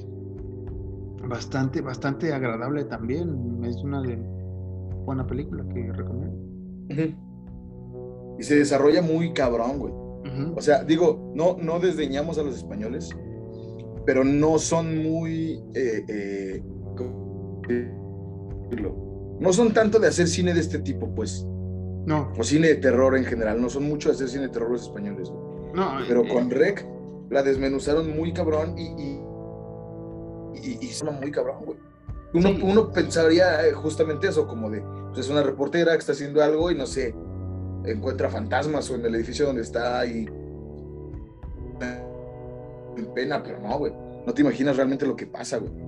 B: bastante, bastante agradable también. Es una de buena película que recomiendo.
A: Y se desarrolla muy cabrón, güey. O sea, digo, no, no desdeñamos a los españoles, pero no son muy eh, eh, no son tanto de hacer cine de este tipo, pues.
B: No.
A: O cine de terror en general. No son mucho de hacer cine de terror los españoles.
B: No.
A: Pero eh, con Rec la desmenuzaron muy cabrón y. y, y, muy cabrón, güey. Uno, uno, pensaría eh, justamente eso, como de, pues es una reportera que está haciendo algo y no sé, encuentra fantasmas o en el edificio donde está y en pena, pero no, güey. No te imaginas realmente lo que pasa, güey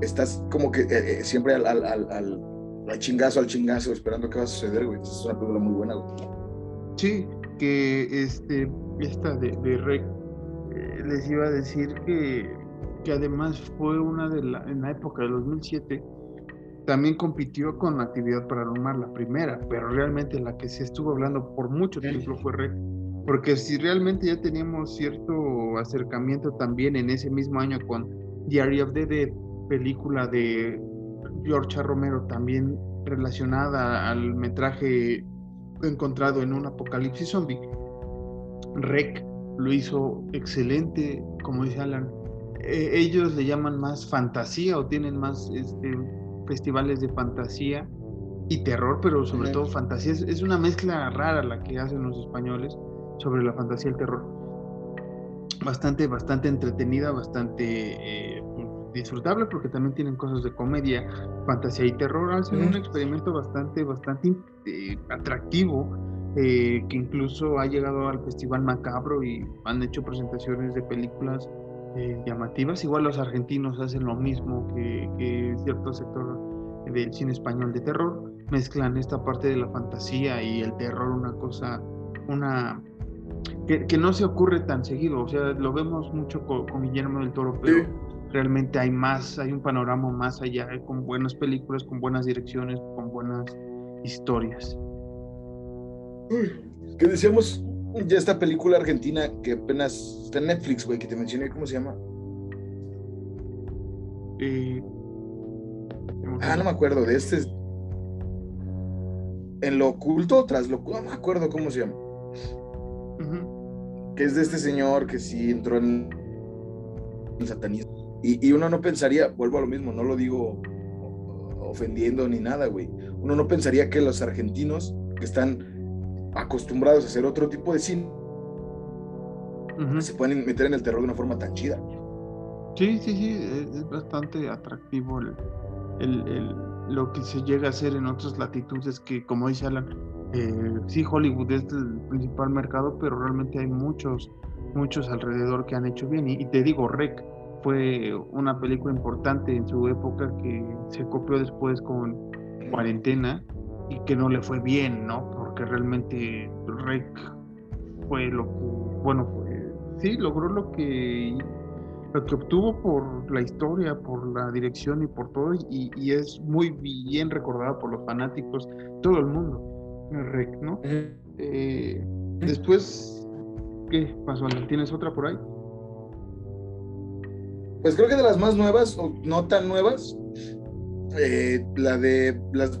A: estás como que eh, eh, siempre al, al, al, al, chingazo, al chingazo, esperando qué va a suceder, güey. Es una película muy buena, güey.
B: Sí, que este, esta de, de Rec, eh, les iba a decir que, que además fue una de la, en la época de 2007, también compitió con actividad paranormal, la primera, pero realmente la que se estuvo hablando por mucho tiempo fue Rec. Porque si realmente ya teníamos cierto acercamiento también en ese mismo año con Diary of the Dead, película de George Romero también relacionada al metraje encontrado en un apocalipsis zombie. Rec lo hizo excelente, como dice Alan. Eh, ellos le llaman más fantasía o tienen más este, festivales de fantasía y terror, pero sobre todo fantasía. Es, una mezcla rara la que hacen los españoles sobre la fantasía y el terror. Bastante, bastante entretenida, bastante eh, disfrutable porque también tienen cosas de comedia, fantasía y terror. Hacen un experimento bastante, bastante eh, atractivo eh, que incluso ha llegado al Festival Macabro y han hecho presentaciones de películas eh, llamativas. Igual los argentinos hacen lo mismo que, que cierto sector del cine español de terror. Mezclan esta parte de la fantasía y el terror, una cosa, una que, que, no se ocurre tan seguido, o sea, lo vemos mucho con, Guillermo del Toro, pero realmente hay más, hay un panorama más allá, eh, con buenas películas, con buenas direcciones, con buenas historias.
A: Que decíamos, ya esta película argentina que apenas está en Netflix, güey, que te mencioné, ¿cómo se llama?
B: Eh,
A: ah, no me acuerdo, de este. En lo oculto, tras lo no me acuerdo cómo se llama. Que es de este señor que sí entró en el satanismo y, uno no pensaría, vuelvo a lo mismo, no lo digo ofendiendo ni nada, güey. Uno no pensaría que los argentinos que están acostumbrados a hacer otro tipo de cine se pueden meter en el terror de una forma tan chida.
B: Sí, sí, sí, es bastante atractivo el, el, lo que se llega a hacer en otras latitudes que, como dice Alan, eh, sí, Hollywood es el principal mercado, pero realmente hay muchos, muchos alrededor que han hecho bien. Y, y te digo, Rec, fue una película importante en su época que se copió después con Cuarentena y que no le fue bien, ¿no? Porque realmente Rec fue lo que, bueno, sí, logró lo que, lo que obtuvo por la historia, por la dirección y por todo, y, y es muy bien recordada por los fanáticos, todo el mundo, Rec, ¿no? Eh, después, ¿qué pasó? ¿Tienes otra por ahí?
A: Pues creo que de las más nuevas, o no tan nuevas, eh, la de las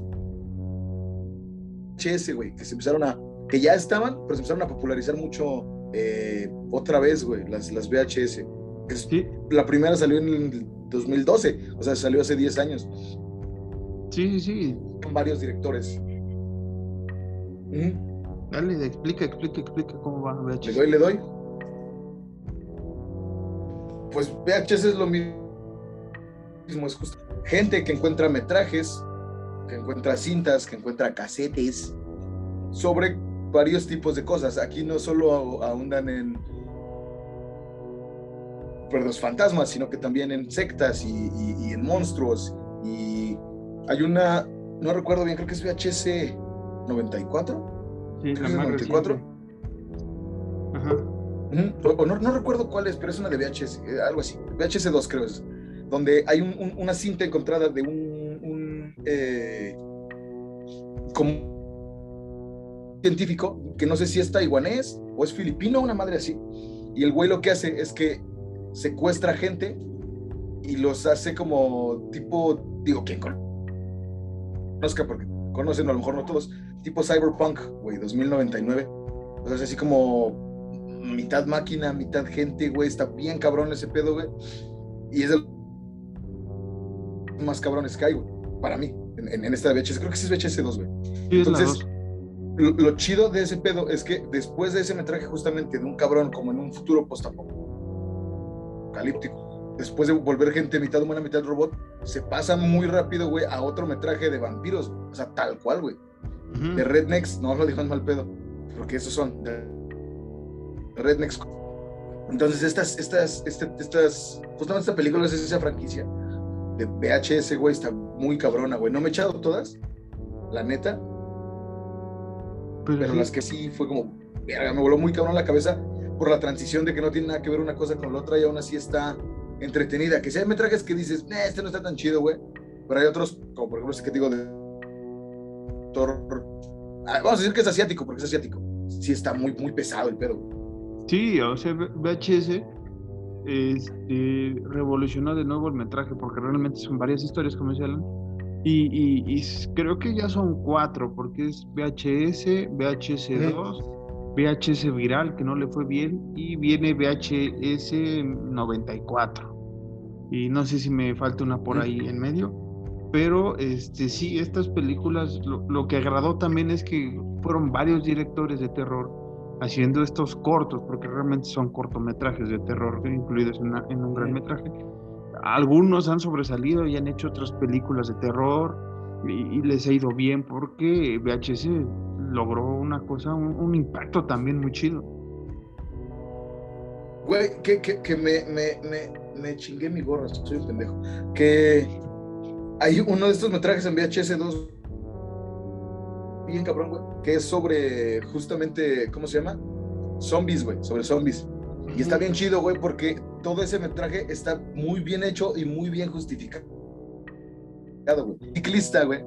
A: HS, güey, que se empezaron a, que ya estaban, pero se empezaron a popularizar mucho eh, otra vez, güey, las, las VHS.
B: Sí.
A: La primera salió en el 2012, o sea, salió hace 10 años.
B: Sí, sí, sí.
A: Con varios directores. Ujú.
B: Dale, explica, explica, explica cómo va VHS.
A: Le doy, le doy. Pues VHS es lo mismo. Es justo gente que encuentra metrajes, que encuentra cintas, que encuentra casetes sobre varios tipos de cosas. Aquí no solo ahondan en perdón, fantasmas, sino que también en sectas y, y- y en monstruos. Y hay una, no recuerdo bien, creo que es VHS 94.
B: Sí,
A: creo
B: la
A: que es
B: más
A: 94.
B: reciente.
A: O, no, no recuerdo cuál es, pero es una de VHS, eh, algo así. VHS 2 creo es. Donde hay un- un- una cinta encontrada de un, un, eh, científico, que no sé si es taiwanés o es filipino, una madre así. Y el güey lo que hace es que secuestra gente y los hace como tipo, digo, quien conozca, porque conocen a lo mejor no todos, tipo Cyberpunk, güey, 2099. O sea, así como mitad máquina, mitad gente, güey. Está bien cabrón ese pedo, güey. Y es el más cabrón que hay, güey. Para mí, en, en- en esta VHS. Creo que sí es VHS 2, güey.
B: Sí,
A: Entonces. Lo, lo chido de ese pedo es que después de ese metraje, justamente de un cabrón como en un futuro post-apocalíptico, después de volver gente mitad humana, mitad robot, se pasa muy rápido, güey, a otro metraje de vampiros, güey. O sea, tal cual, güey.
B: Ujú.
A: De Rednecks, no lo dijo en mal pedo, porque esos son de Rednecks. Entonces, estas, estas, este- estas, justamente esta película es esa franquicia de VHS, güey, está muy cabrona, güey. No me he echado todas, la neta,
B: Pero,
A: pero
B: sí,
A: las que sí fue como, verga, me voló muy cabrón la cabeza por la transición de que no tiene nada que ver una cosa con la otra y aún así está entretenida. Que si hay metrajes que dices, "Nah, este no está tan chido, güey, pero hay otros, como por ejemplo este que digo de ah, vamos a decir que es asiático, porque es asiático. Sí está muy, muy pesado el pedo. güey.
B: Sí, o sea, VHS este, revolucionó de nuevo el metraje porque realmente son varias historias, como Alan. Y, y- y s- creo que ya son cuatro, porque es VHS, VHS2, VHS viral, que no le fue bien, y viene VHS 94. Y no sé si me falta una por ahí en medio. Pero este, sí, estas películas, lo, lo que agradó también es que fueron varios directores de terror haciendo estos cortos, porque realmente son cortometrajes de terror incluidos en, una- en un gran
A: Sí.
B: metraje. Algunos han sobresalido y han hecho otras películas de terror y, y les ha ido bien porque VHS logró una cosa, un, un impacto también muy chido.
A: Güey, que, que, que me, me, me, me chingué mi gorra, soy un pendejo. Que hay uno de estos metrajes en VHS 2 bien cabrón, güey, que es sobre justamente, ¿cómo se llama? Zombies, güey, sobre zombies. Y está bien chido, güey, porque todo ese metraje está muy bien hecho y muy bien justificado, güey. Ciclista, güey,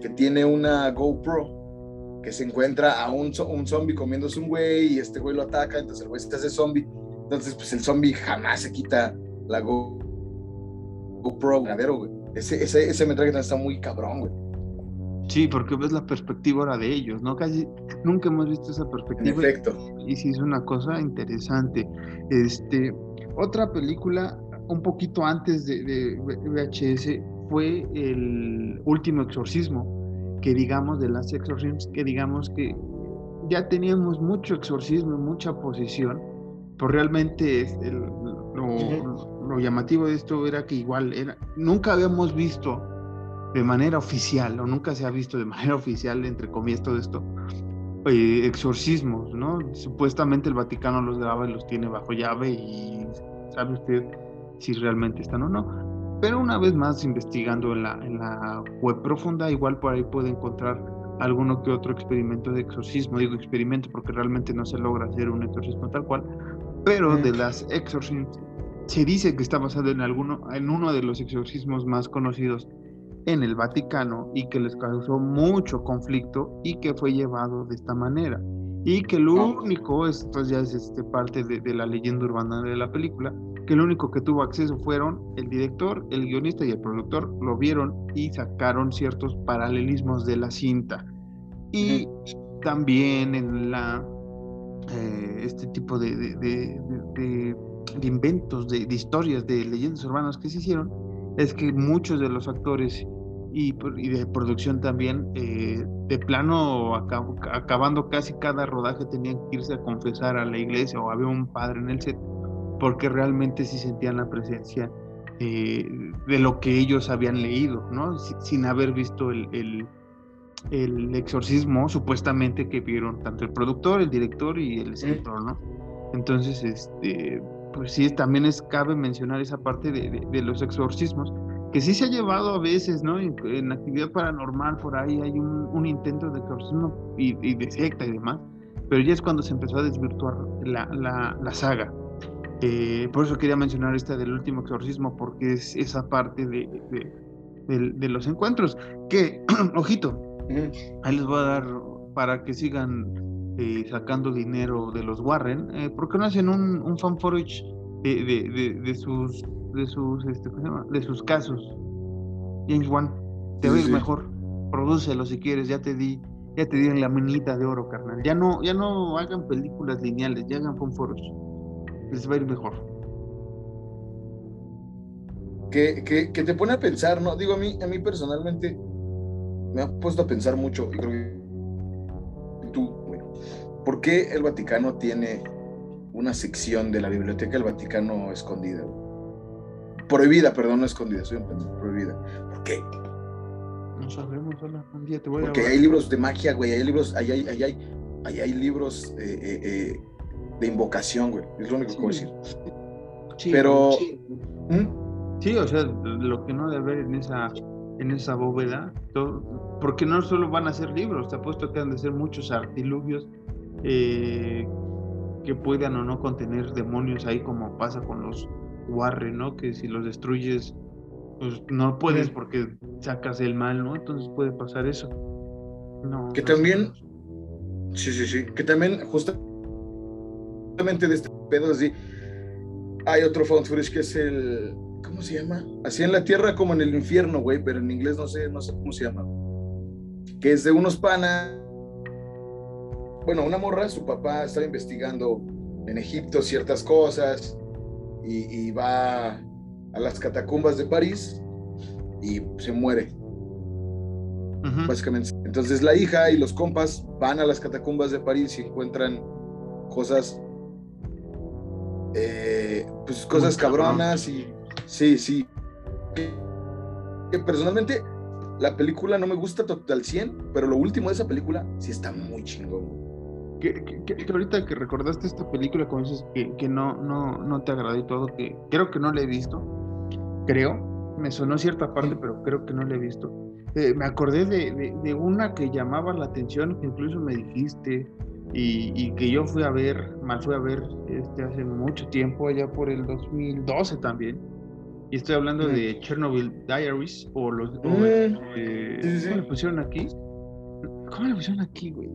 A: que tiene una GoPro, que se encuentra a un, un zombie comiéndose un güey y este güey lo ataca, entonces el güey se hace zombie. Entonces, pues el zombie jamás se quita la Go- GoPro, güey. Ese, ese, ese metraje también está muy cabrón, güey.
B: Sí, porque ves la perspectiva ahora de ellos, ¿no? Casi nunca hemos visto esa perspectiva.
A: efecto.
B: y sí es una cosa interesante. Este, otra película un poquito antes de, de VHS fue el último exorcismo, que digamos de las exorcisms, que digamos que ya teníamos mucho exorcismo, mucha posesión, pero realmente es el- lo, lo llamativo de esto era que igual era, nunca habíamos visto de manera oficial, o nunca se ha visto de *laughs* manera oficial, entre comillas, todo esto, eh, exorcismos, ¿no? Supuestamente el Vaticano los graba y los tiene bajo llave y sabe usted si realmente están o no. Pero una vez más, investigando en la, en la web profunda, igual por ahí puede encontrar alguno que otro experimento de exorcismo. Digo experimento porque realmente no se logra hacer un exorcismo tal cual, pero de las exorcismos se dice que está basado en alguno, en uno de los exorcismos más conocidos en el Vaticano y que les causó mucho conflicto y que fue llevado de esta manera. Y que lo único, esto ya es este, parte de, de la leyenda urbana de la película, que el único que tuvo acceso fueron el director, el guionista y el productor, lo vieron y sacaron ciertos paralelismos de la cinta. Y también en la eh, este tipo de, de, inventos, de, historias, de leyendas urbanas que se hicieron, es que muchos de los actores y, de producción también, eh, de plano, acabando casi cada rodaje, tenían que irse a confesar a la iglesia o había un padre en el set, porque realmente sí sentían la presencia eh, de lo que ellos habían leído, ¿no? sin haber visto el, el, exorcismo supuestamente que vieron tanto el productor, el director y el escritor, ¿no? Entonces, este, pues sí, también es cabe mencionar esa parte de, de los exorcismos, que sí se ha llevado a veces, ¿no? En, actividad paranormal, por ahí hay un, intento de exorcismo y, de secta y demás, pero ya es cuando se empezó a desvirtuar la, la, saga. Eh, por eso quería mencionar esta del último exorcismo, porque es esa parte de, de, los encuentros. Que, *clears throat* ojito, ahí les voy a dar para que sigan eh, sacando dinero de los Warren, eh, ¿por qué no hacen un, un fan forage de, sus de sus, este, de sus casos. James Wan, te ves mejor, prodúcelo si quieres, ya te di, ya te di en la minita de oro, carnal. Ya no, ya no hagan películas lineales, ya hagan fonforos. Les va a ir mejor.
A: Que, que, que, te pone a pensar, ¿no? Digo, a mí, a mí personalmente me ha puesto a pensar mucho, y creo que ¿por qué el Vaticano tiene una sección de la Biblioteca del Vaticano escondida? prohibida, perdón, no escondida, soy un prohibida. ¿Por qué?
B: No sabemos, hola, un día te voy
A: Porque hay libros de magia, güey, hay libros, ahí hay, hay, hay, hay libros eh, eh, eh, de invocación, güey, es lo único que puedo decir. Sí, Pero...
B: ¿Mm? Sí. o sea, lo que no debe haber en esa, en esa bóveda, todo, porque no solo van a ser libros, te apuesto que han de ser muchos artilugios que puedan o no contener demonios ahí como pasa con los Warren, ¿no? Que si los destruyes, pues no puedes porque sacas el mal, ¿no? Entonces puede pasar eso.
A: No, que también, sí, sí, sí, que también justamente de este pedo así, hay otro found footage que es el, ¿cómo se llama? Así en la tierra como en el infierno, güey, pero en inglés no sé, no sé cómo se llama. Que es de unos panas, bueno, una morra, su papá estaba investigando en Egipto ciertas cosas y, va a las catacumbas de París y se muere. Básicamente. Entonces la hija y los compas van a las catacumbas de París y encuentran cosas, eh, pues cosas cabronas y sí, sí. Que, personalmente la película no me gusta total 100, pero lo último de esa película sí está muy chingón.
B: Que, ahorita que recordaste esta película, como dices que, que no, no, no te agradó y todo, que creo que no la he visto, creo, me sonó cierta parte, pero creo que no la he visto. Eh, me acordé de, de, una que llamaba la atención, que incluso me dijiste, y, y, que yo fui a ver, mal fui a ver este, hace mucho tiempo, allá por el 2012 también. Y estoy hablando de Chernobyl Diaries, o los... Mm. eh, ¿Cómo le pusieron aquí? ¿Cómo le pusieron aquí, güey?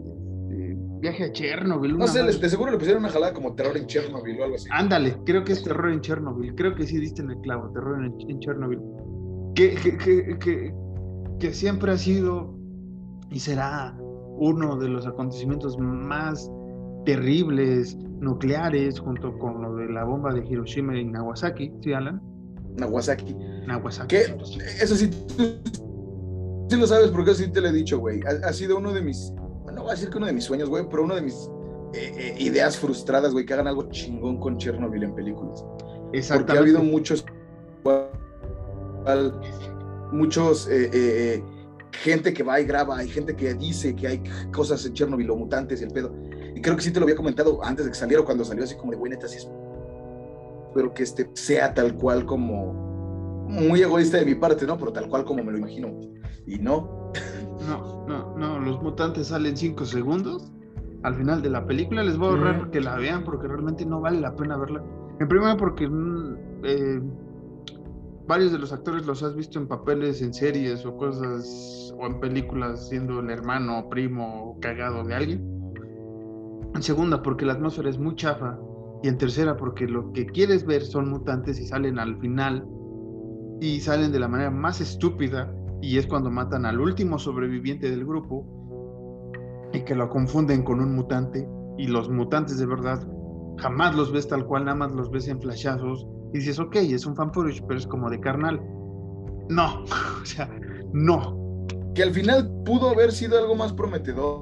B: Viaje a Chernobyl.
A: No sé, de seguro le pusieron una jalada como terror en Chernobyl o algo así.
B: Ándale, creo que es terror en Chernobyl. Creo que sí diste en el clavo, terror en, Chernobyl. Que, que, que, que, siempre ha sido y será uno de los acontecimientos más terribles nucleares junto con lo de la bomba de Hiroshima y Nagasaki, ¿sí, Alan?
A: Nagasaki.
B: Nagasaki.
A: Que, eso sí, sí lo sabes porque sí te lo he dicho, güey. ha sido uno de mis no voy a decir que uno de mis sueños, güey, pero uno de mis eh, eh, ideas frustradas, güey, que hagan algo chingón con Chernobyl en películas. Porque ha habido muchos, muchos, eh, gente que va y graba, hay gente que dice que hay cosas en Chernobyl o mutantes y el pedo. Y creo que sí te lo había comentado antes de que saliera, cuando salió así como de, güey, neta, sí Pero que este sea tal cual como, muy egoísta de mi parte, ¿no? Pero tal cual como me lo imagino. Y no.
B: No, no, no, los mutantes salen cinco segundos. Al final de la película les voy a ahorrar que la vean porque realmente no vale la pena verla. En primer porque mm, eh, varios de los actores los has visto en papeles, en series o cosas, o en películas siendo el hermano, primo o cagado de alguien. En segunda, porque la atmósfera es muy chafa Y en tercera, porque lo que quieres ver son mutantes y salen al final y salen de la manera más estúpida y es cuando matan al último sobreviviente del grupo y que lo confunden con un mutante y los mutantes de verdad jamás los ves tal cual, nada más los ves en flashazos y dices, ok, es un fan footage, pero es como de carnal. No, *laughs* o sea, no.
A: Que al final pudo haber sido algo más prometedor,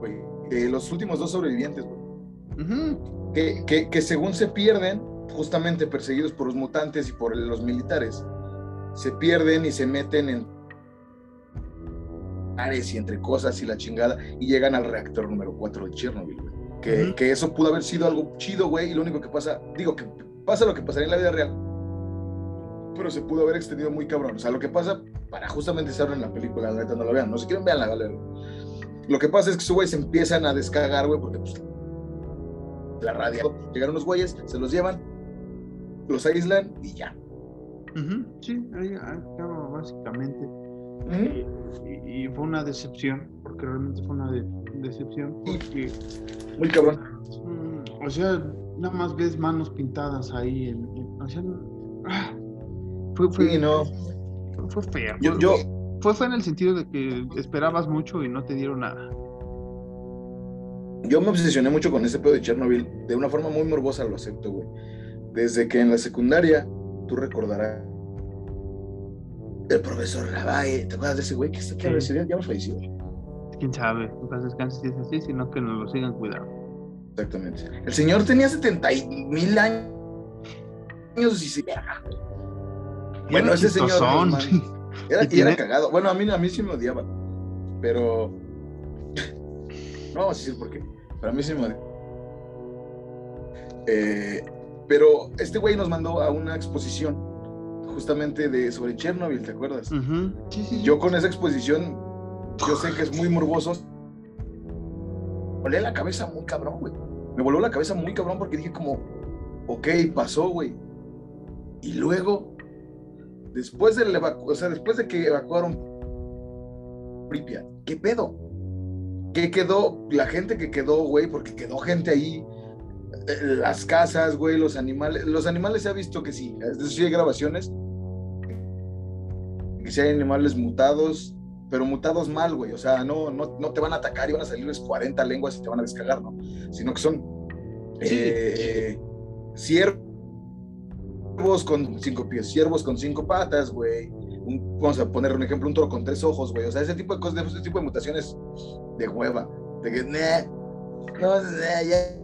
A: güey, de los últimos dos sobrevivientes, güey. que, que, que según se pierden, justamente perseguidos por los mutantes y por los militares, se pierden y se meten en y entre cosas y la chingada y llegan al reactor número 4 de Chernobyl, güey. Que, que, eso pudo haber sido algo chido, güey, y lo único que pasa, digo que pasa lo que pasaría en la vida real, pero se pudo haber extendido muy cabrón. O sea, lo que pasa, para justamente estar en la película, la neta no lo vean, no si quieren vean la galera. Lo que pasa es que esos güeyes se empiezan a descargar, güey, porque pues, la radio, llegaron los güeyes, se los llevan, los aíslan y ya.
B: Sí, ahí acaba básicamente. y, fue una decepción, porque realmente fue una decepción. Porque,
A: Muy cabrón.
B: Mm, o sea, nada más ves manos pintadas ahí. En, o sea, ah, fue, fue,
A: no.
B: fue, fea.
A: Yo, yo,
B: fue fue en el sentido de que esperabas mucho y no te dieron nada.
A: Yo me obsesioné mucho con ese pedo de Chernobyl. De una forma muy morbosa lo acepto, güey. Desde que en la secundaria, tú recordarás, el profesor Lavalle, ¿te acuerdas de ese güey que está aquí sí. ya falleció?
B: Quién sabe, no descanses si es así, sino que nos lo sigan cuidando.
A: Exactamente. El señor tenía 70 mil años y se Bueno, ese señor. *laughs* era, y era cagado. Bueno, a mí, a mí sí me odiaba. Pero. *laughs* no vamos a decir por qué. Pero a mí sí me odiaba. Eh, pero este güey nos mandó a una exposición justamente de sobre Chernobyl, ¿te acuerdas? Yo con esa exposición, yo sé que es muy morboso. Me volé la cabeza muy cabrón, güey. Me voló la cabeza muy cabrón porque dije como, ok, pasó, güey. Y luego, después del o sea, después de que evacuaron Pripyat, ¿qué pedo? ¿Qué quedó? La gente que quedó, güey, porque quedó gente ahí las casas, güey, los animales. Los animales se ha visto que sí. Es decir, hay grabaciones. Que si hay animales mutados, pero mutados mal, güey. O sea, no, no, no te van a atacar y van a salirles 40 lenguas y te van a descargar, ¿no? Sino que son eh, ciervos con cinco pies, ciervos con cinco patas, güey. vamos a poner un ejemplo, un toro con tres ojos, güey. O sea, ese tipo de cosas, ese tipo de mutaciones de hueva. De que, no, ya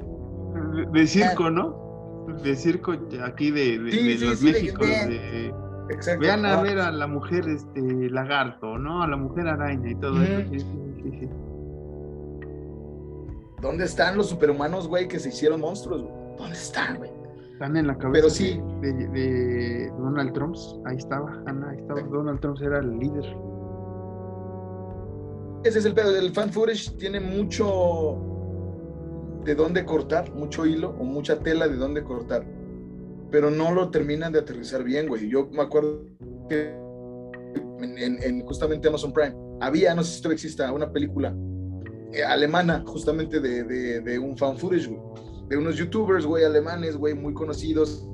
B: de circo, ¿no? De circo aquí de, los Méxicos. Vean a ver a la mujer este lagarto, ¿no? A la mujer araña y todo eso.
A: ¿Dónde están los superhumanos, güey, que se hicieron monstruos? ¿Dónde están, güey?
B: Están en la cabeza sí. de, Donald Trump. Ahí estaba, Ana, ahí estaba. Donald Trump era el líder.
A: Ese es el pedo. El fan footage tiene mucho de dónde cortar, mucho hilo o mucha tela de dónde cortar, pero no lo terminan de aterrizar bien, güey. Yo me acuerdo que en, justamente Amazon Prime había, no sé si todavía exista, una película eh, alemana justamente de, de, un fan footage, güey, de unos youtubers, güey, alemanes, güey, muy conocidos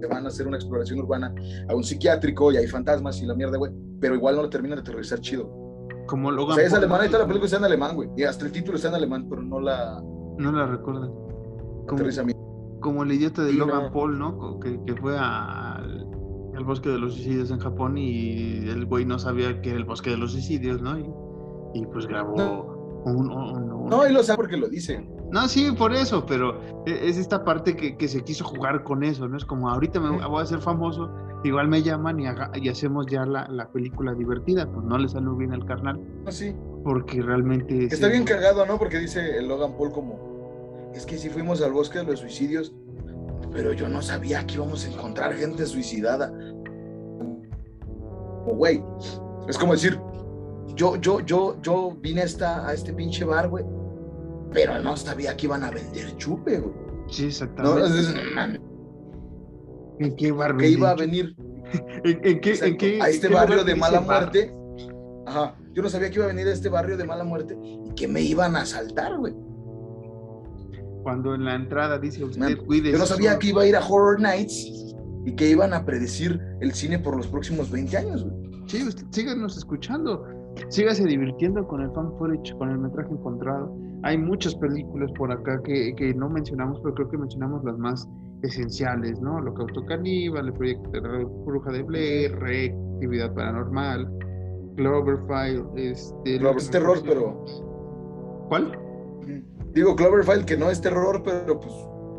A: que van a hacer una exploración urbana a un psiquiátrico y hay fantasmas y la mierda, güey, pero igual no lo terminan de aterrizar chido.
B: Como Logan.
A: O sea, es alemán y toda la película está en alemán, güey. Y hasta el título está en alemán, pero no la.
B: No la recuerdo. Como, como el idiota de Logan Paul, ¿no? Que, que fue al, al, bosque de los suicidios en Japón y el güey no sabía que era el bosque de los suicidios, ¿no? Y, y pues grabó
A: no. un, un, No, y lo sabe porque lo dice.
B: No, sí, por eso, pero e, es esta parte que, que se quiso jugar con eso, ¿no? Es como ahorita me voy a hacer famoso igual me llaman y, hacemos ya la, película divertida, pues no le salió bien al carnal.
A: Ah, sí.
B: Porque realmente...
A: Está bien cagado, ¿no? Porque dice el Logan Paul como, es que si fuimos al bosque de los suicidios, pero yo no sabía que íbamos a encontrar gente suicidada. Güey, es como decir, yo, yo, yo, yo vine a, esta, a este pinche bar, güey, pero no sabía que iban a vender chupe, güey.
B: Sí, exactamente. ¿En qué barrio?
A: Que iba a venir. *laughs*
B: ¿En, qué,
A: a este barrio de mala muerte. Ajá. Yo no sabía que iba a venir a este barrio de mala muerte y que me iban a asaltar, güey.
B: Cuando en la entrada dice usted,
A: Man,
B: cuide.
A: Yo no
B: su-
A: sabía que iba a ir a Horror Nights y que iban a predecir el cine por los próximos 20 años, güey.
B: Sí, usted, síganos escuchando. Sígase divirtiendo con el fan footage, con el metraje encontrado. Hay muchas películas por acá que, que no mencionamos, pero creo que mencionamos las más esenciales, ¿no? Lo que Caníbal, el proyecto de la Bruja de Blair, Rec, Actividad Paranormal, Cloverfield, este...
A: Clover- es terror,
B: pero... ¿Cuál?
A: Digo, Cloverfield, que no es terror, pero pues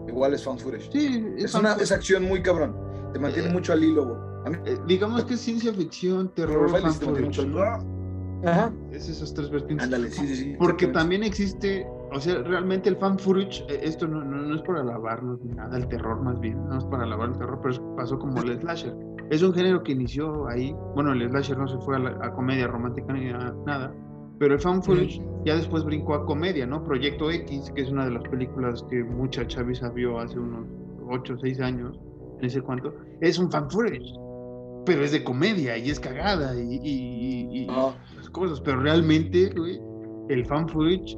A: igual es fan footage.
B: Sí,
A: Es, una, es acción muy cabrón. Te mantiene
B: Eh,
A: mucho al hilo, güey. Mí,
B: Eh, digamos que es ciencia ficción, terror,
A: Cloverfield
B: fan footage.
A: Ajá.
B: Es esas tres vertientes.
A: Ándale, sí, sí, sí.
B: Porque también existe, o sea, realmente el fan footage, eh, esto no, no, no es para alabarnos ni nada, el terror más bien, no es para alabar el terror, pero pasó como el slasher. Es un género que inició ahí, bueno, el slasher no se fue a, la, a comedia romántica ni a nada, pero el fan footage ya después brincó a comedia, ¿no? Proyecto X, que es una de las películas que mucha chaviza vio hace unos 8 o 6 años, no sé cuánto, es un fan footage, pero es de comedia y es cagada y, y- y- y- las cosas, pero realmente, güey, el fan footage,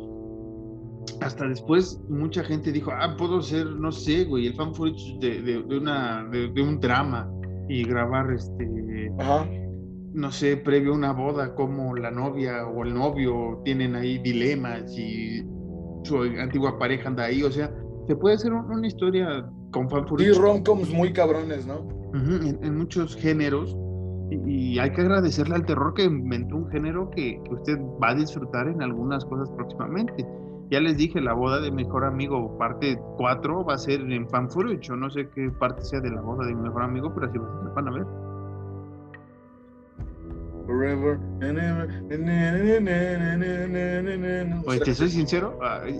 B: hasta después mucha gente dijo, ah, puedo ser, no sé, güey, el fan footage de, de- de una, de, de un drama y grabar, este,
A: Ajá.
B: no sé, previo a una boda, como la novia o el novio tienen ahí dilemas y su antigua pareja anda ahí, o sea, se puede hacer un- una historia con fan
A: Y
B: footage
A: romcoms muy cabrones, ¿no?
B: En, en muchos géneros y, y hay que agradecerle al terror que inventó un género que, que usted va a disfrutar en algunas cosas próximamente. Ya les dije, la boda de mejor amigo, parte 4, va a ser en fan. Yo no sé qué parte sea de la boda de mi mejor amigo, pero así van a ver.
A: Forever and ever.
B: Pues te soy sincero, ay,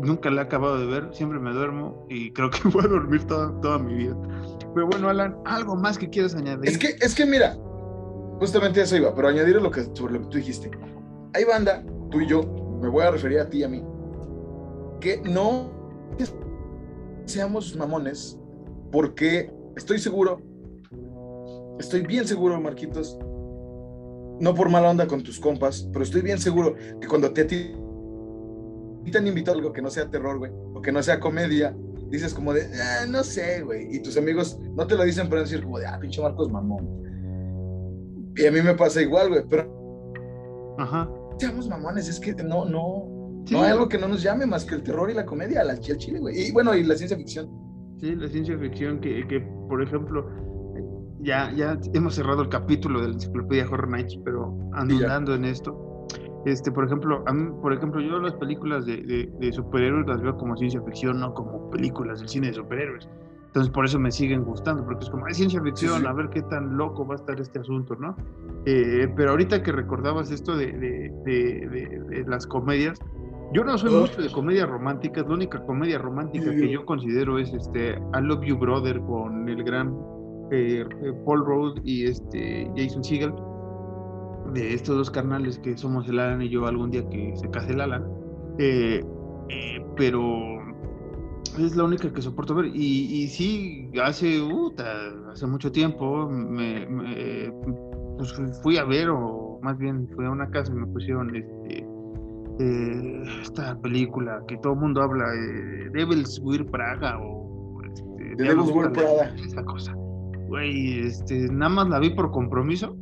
B: nunca la he acabado de ver, siempre me duermo y creo que *laughs* voy a dormir toda, toda mi vida. Pero bueno, Alan, ¿algo más que quieras añadir?
A: Es que, es que mira, justamente eso iba, pero añadir lo que, sobre lo que tú dijiste. Hay banda, tú y yo, me voy a referir a ti y a mí, que no seamos mamones, porque estoy seguro, estoy bien seguro, Marquitos, no por mala onda con tus compas, pero estoy bien seguro que cuando te, invitado a algo que no sea terror, güey, o que no sea comedia, dices como de, "Ah, no sé, güey, y tus amigos no te lo dicen para decir como de, ah, pinche Marcos mamón. Y a mí me pasa igual, güey, pero
B: Ajá.
A: seamos mamones, es que no, no,
B: Sí.
A: no hay algo que no nos llame más que el terror y la comedia, al chile, güey. Y bueno, y la ciencia ficción.
B: Sí, la ciencia ficción que, que, por ejemplo, ya, ya hemos cerrado el capítulo de la enciclopedia Horror Nights, pero
A: Sí,
B: andando en esto, este, por ejemplo, a mí, por ejemplo, yo las películas de, de- de superhéroes las veo como ciencia ficción, no como películas del cine de superhéroes. Entonces por eso me siguen gustando, porque es como, es ciencia ficción,
A: sí.
B: a ver qué tan loco va a estar este asunto, ¿no? Eh, pero ahorita que recordabas esto de, de- las comedias, yo no soy
A: Oh.
B: mucho de comedias románticas, la única comedia romántica que yo considero es este I Love You Brother con el gran eh, eh, Paul Rudd y este Jason Segel, de estos dos carnales que somos el Alan y yo algún día que se case el Alan, eh, eh, pero es la única que soporto ver. Y, y sí, hace, puta, hace mucho tiempo me, me, pues fui- a ver, o más bien fui a una casa y me pusieron este, eh, esta película que todo el mundo habla, eh, Devil's Wear Praga o este,
A: Devil's Wear
B: Prada. Esa cosa. Güey, este, nada más la vi por compromiso.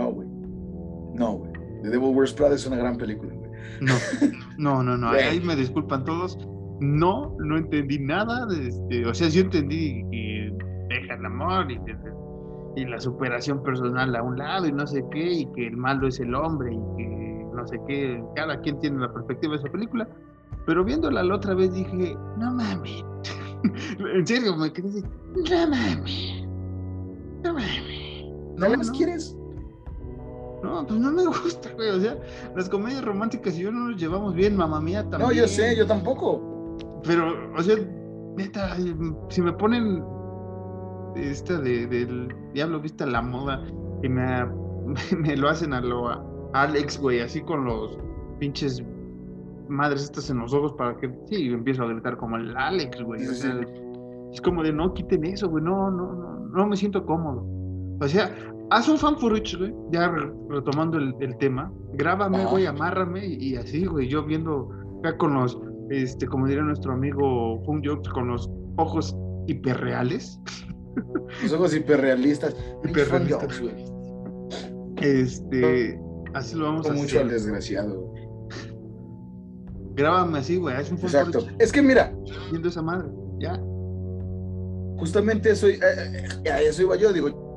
B: No,
A: güey. No, güey. The Devil Wears Prada es una gran película, güey.
B: no, *laughs* no, no, no. Ahí me disculpan todos. No, no entendí nada. De este, o sea, sí entendí que deja el amor y, y la superación personal a un lado y no sé qué, y que el malo es el hombre y que no sé qué. Cada quien tiene la perspectiva de esa película. Pero viéndola la otra vez dije, no mames. *laughs* en serio, me quedé así, no mames. No mames.
A: ¿No
B: No, no.
A: quieres?
B: No, pues no me *laughs* gusta, güey. O sea, las comedias románticas y yo no nos llevamos bien, mamá mía también.
A: No, yo sé, yo tampoco.
B: Pero, o sea, neta, si me ponen esta de, del Diablo Vista la moda y me, *laughs* me lo hacen a lo a Alex, güey, así con los pinches madres estas en los ojos para que, sí, empiezo a gritar como el Alex, güey. O
A: Sí,
B: sea, es como de no quiten eso, güey, no, no, no, no me siento cómodo. O sea, haz un fan footage, güey, ya retomando el, tema, grábame, güey, amárrame y, así, güey, yo viendo acá con los, este, como diría nuestro amigo Fung con los ojos hiperreales.
A: Los ojos hiperrealistas. *laughs*
B: Hiperrealistas. güey. Este, así lo vamos a
A: hacer. mucho al desgraciado.
B: Grábame así, güey, es un
A: Exacto. Es que mira.
B: Viendo esa madre, ya.
A: Justamente eso, eh, eh, eso iba yo, digo,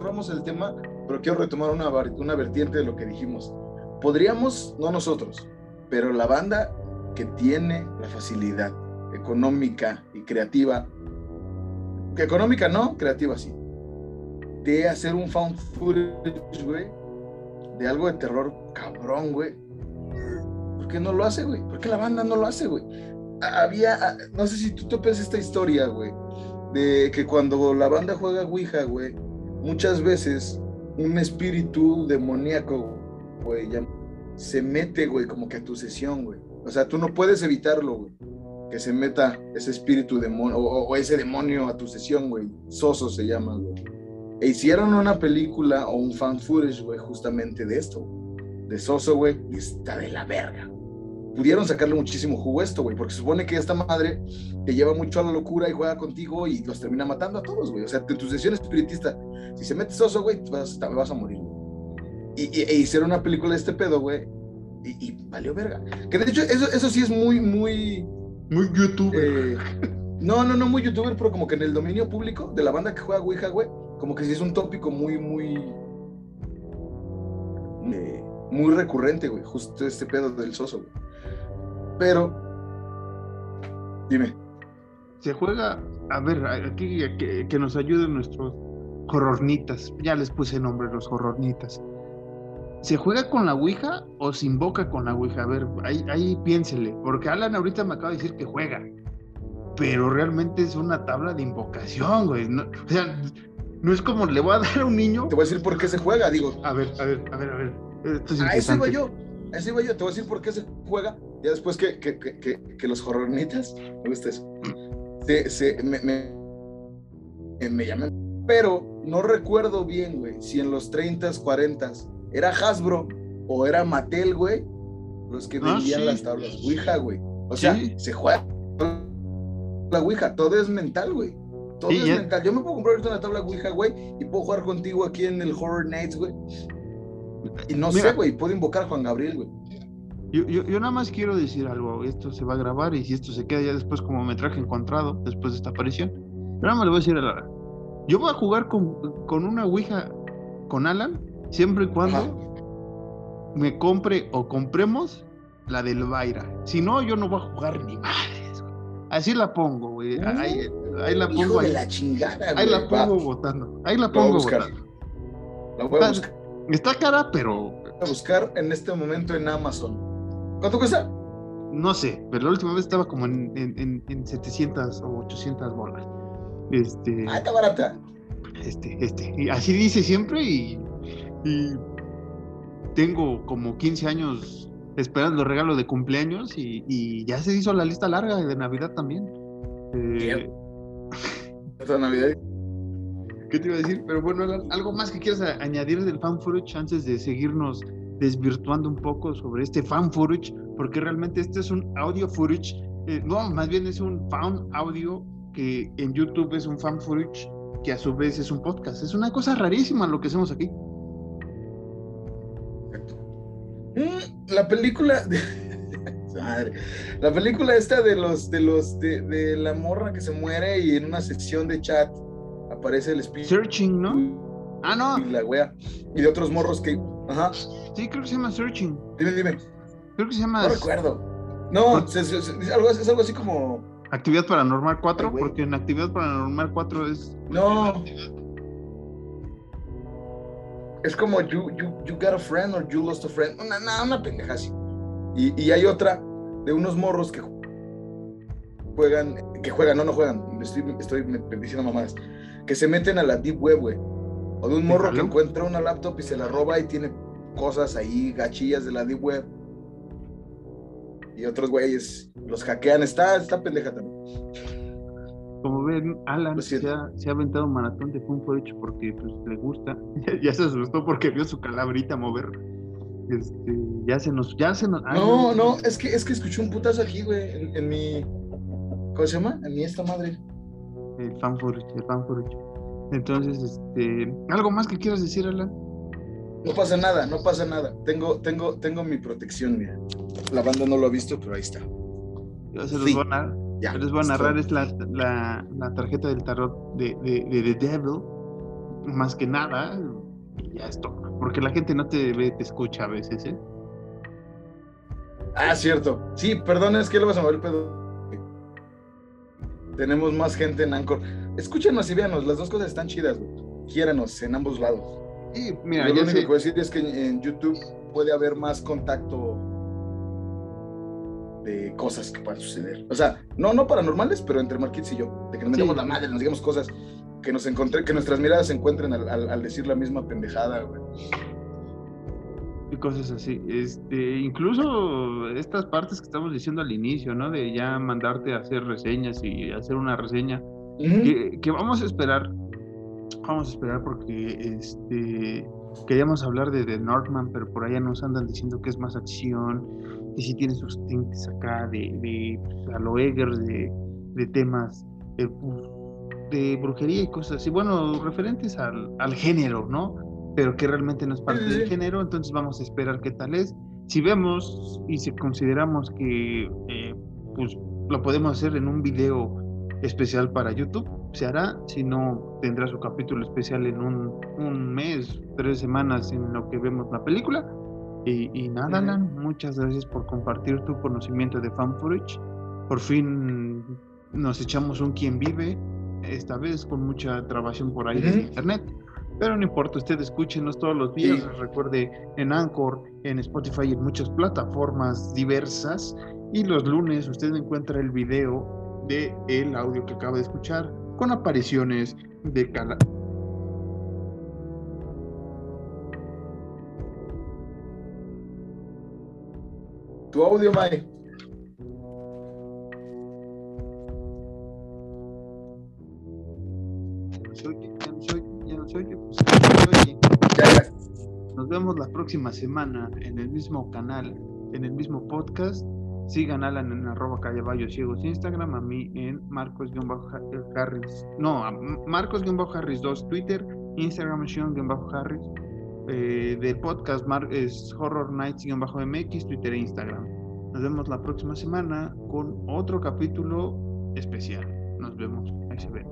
A: cerramos el tema, pero quiero retomar una, una vertiente de lo que dijimos. Podríamos, no nosotros, pero la banda que tiene la facilidad económica y creativa, que económica no, creativa sí, de hacer un found footage, güey, de algo de terror cabrón, güey. ¿Por qué no lo hace, güey? ¿Por qué la banda no lo hace, güey? Había, ah, no sé si tú topes esta historia, güey, de que cuando la banda juega Ouija, güey, muchas veces un espíritu demoníaco, güey, se mete, güey, como que a tu sesión, güey. O sea, tú no puedes evitarlo, güey. Que se meta ese espíritu demonio o, ese demonio a tu sesión, güey. Soso se llama, güey. E hicieron una película o un fan footage, güey, justamente de esto, de Soso, güey, y está de la verga pudieron sacarle muchísimo jugo a esto, güey, porque supone que esta madre te lleva mucho a la locura y juega contigo y los termina matando a todos, güey. O sea, en tu sesión espiritista, si se mete soso, güey, vas, vas a morir, Y, e hicieron una película de este pedo, güey, y, valió verga. Que de hecho, eso, eso sí es muy, muy.
B: Muy youtuber. Eh,
A: no, no, no, muy youtuber, pero como que en el dominio público de la banda que juega Ouija, güey, como que sí es un tópico muy, muy. Eh, muy recurrente, güey, justo este pedo del soso, güey. Pero, dime.
B: Se juega, a ver, aquí que, nos ayuden nuestros horrornitas. Ya les puse nombre, los horrornitas. ¿Se juega con la Ouija o se invoca con la Ouija? A ver, ahí, ahí piénsele. Porque Alan ahorita me acaba de decir que juega. Pero realmente es una tabla de invocación, güey. o sea, no es como le voy a dar a un niño.
A: Te voy a decir por qué se juega, digo.
B: A ver, a ver, a ver, a ver.
A: a eso iba yo. A eso iba yo. Te voy a decir por qué se juega ya después que, que, que, que los horrornitas, me gusta eso, se, se, me, me, me, llaman, pero no recuerdo bien, güey, si en los 30s, 40s era Hasbro o era Mattel, güey, los que ah, vendían las tablas Ouija, güey. O sea, se juega la Ouija, todo es mental, güey. Todo es mental. Yo me puedo comprar ahorita una tabla Ouija, güey, y puedo jugar contigo aquí en el Horror Nights, güey. Y no sé, güey, puedo invocar a Juan Gabriel, güey.
B: Yo, yo, yo, nada más quiero decir algo, esto se va a grabar y si esto se queda ya después como metraje encontrado, después de esta aparición, nada más le voy a decir a Lara, yo voy a jugar con, con una Ouija con Alan, siempre y cuando me compre o compremos la del Vaira. Si no, yo no voy a jugar ni madres. Así la pongo, güey. Ahí, ahí, la pongo.
A: Ahí, la chingada,
B: ahí la pongo votando. Ahí la pongo votando.
A: La voy a buscar.
B: Está cara, pero.
A: Voy a buscar en este momento en Amazon. ¿Cuánto cuesta?
B: No sé, pero la última vez estaba como en, en, 700 o 800 bolas. Este,
A: ah, está barata.
B: Este, este. Y así dice siempre y, tengo como 15 años esperando el regalo de cumpleaños y, ya se hizo la lista larga de Navidad también.
A: Eh, Navidad?
B: ¿Qué te iba a decir? Pero bueno, algo más que quieras añadir del fan footage antes de seguirnos desvirtuando un poco sobre este fan footage, porque realmente este es un audio footage, eh, no, más bien es un fan audio que en YouTube es un fan footage que a su vez es un podcast. Es una cosa rarísima lo que hacemos aquí.
A: Mm, la película. *laughs* La película esta de los, de los, de, de, la morra que se muere y en una sección de chat aparece el espíritu.
B: Searching, ¿no? Ah, no.
A: Y la wea. Y de otros morros que. Ajá.
B: Sí, creo que se llama Searching.
A: Dime, dime.
B: Creo que se llama.
A: No recuerdo. No, es, algo, es algo así como.
B: Actividad Paranormal 4, porque en Actividad Paranormal 4 es.
A: No. Es como you, you, you Got a Friend or You Lost a Friend. Una, una, una pendeja así. Y, y, hay otra de unos morros que juegan, que juegan, no, no juegan, estoy, estoy diciendo mamadas, que se meten a la Deep Web, güey. O de un morro que encuentra una laptop y se la roba y tiene cosas ahí, gachillas de la Deep Web. Y otros güeyes los hackean. Está, está pendeja también.
B: Como ven, Alan se ha, se ha aventado un maratón de Fun Forage porque pues, le gusta. *laughs* ya se asustó porque vio su calabrita mover. Este, ya se nos, ya se nos. ay,
A: No, no, es que, es que escuché un putazo aquí, güey, en, en mi. ¿Cómo se llama? En mi esta madre.
B: El Forage, el Forage. Entonces, este, ¿algo más que quieras decir, Alan?
A: No pasa nada, no pasa nada. Tengo, tengo, tengo mi protección, mira. La banda no lo ha visto, pero ahí está.
B: Yo se los
A: Sí.
B: voy a narrar.
A: Ya.
B: Les voy a narrar, es la, la, la tarjeta del tarot de, de, de The Devil, más que nada, ya es todo. Porque la gente no te ve, te escucha a veces, ¿eh?
A: Ah, cierto. Sí, perdón, es que lo vas a mover el pedo. Tenemos más gente en Anchor. Escúchenos y véanos, las dos cosas están chidas, güey. Quiéranos en ambos lados.
B: Y mira,
A: Yo lo único que a decir es que en, YouTube puede haber más contacto de cosas que puedan suceder. O sea, no, no paranormales, pero entre Marquitz y yo. De que nos
B: Sí.
A: metamos la madre, nos digamos cosas, que nos encontré, que nuestras miradas se encuentren al, al- al decir la misma pendejada, güey.
B: Y cosas así. Este, incluso estas partes que estamos diciendo al inicio, ¿no? De ya mandarte a hacer reseñas y hacer una reseña, que, que vamos a esperar, vamos a esperar porque este queríamos hablar de The Northman, pero por allá nos andan diciendo que es más acción, y si tiene sus tintes acá de, de pues, a lo Eggers, de, de temas pues, de brujería y cosas así, bueno, referentes al, al género, ¿no? Pero que realmente no es parte del género, entonces vamos a esperar qué tal es. Si vemos y si consideramos que eh, pues lo podemos hacer en un video especial para YouTube, se hará, si no tendrá su capítulo especial en un, un mes, tres semanas en lo que vemos la película. Y, y nada. Alan, muchas gracias por compartir tu conocimiento de Fan Footage. Por fin nos echamos un quien vive, esta vez con mucha trabación por ahí
A: Ujú.
B: internet. Pero no importa, usted escúchenos todos los días,
A: Sí.
B: recuerde en Anchor, en Spotify y en muchas plataformas diversas. Y los lunes usted encuentra el video de el audio que acaba de escuchar con apariciones de cala.
A: Tu audio, Mae.
B: Se oye, oye, pues oye.
A: Ya.
B: Nos vemos la próxima semana en el mismo canal, en el mismo podcast. Sigan Alan en arroba callavallos ciegos Instagram, a mí en Marcos-Harris. No, a Marcos-Harris 2 Twitter, Instagram Sean-Harris. Eh, del podcast Mar- es Horror Nights-MX, Twitter e Instagram. Nos vemos la próxima semana con otro capítulo especial. Nos vemos. Ahí se ven.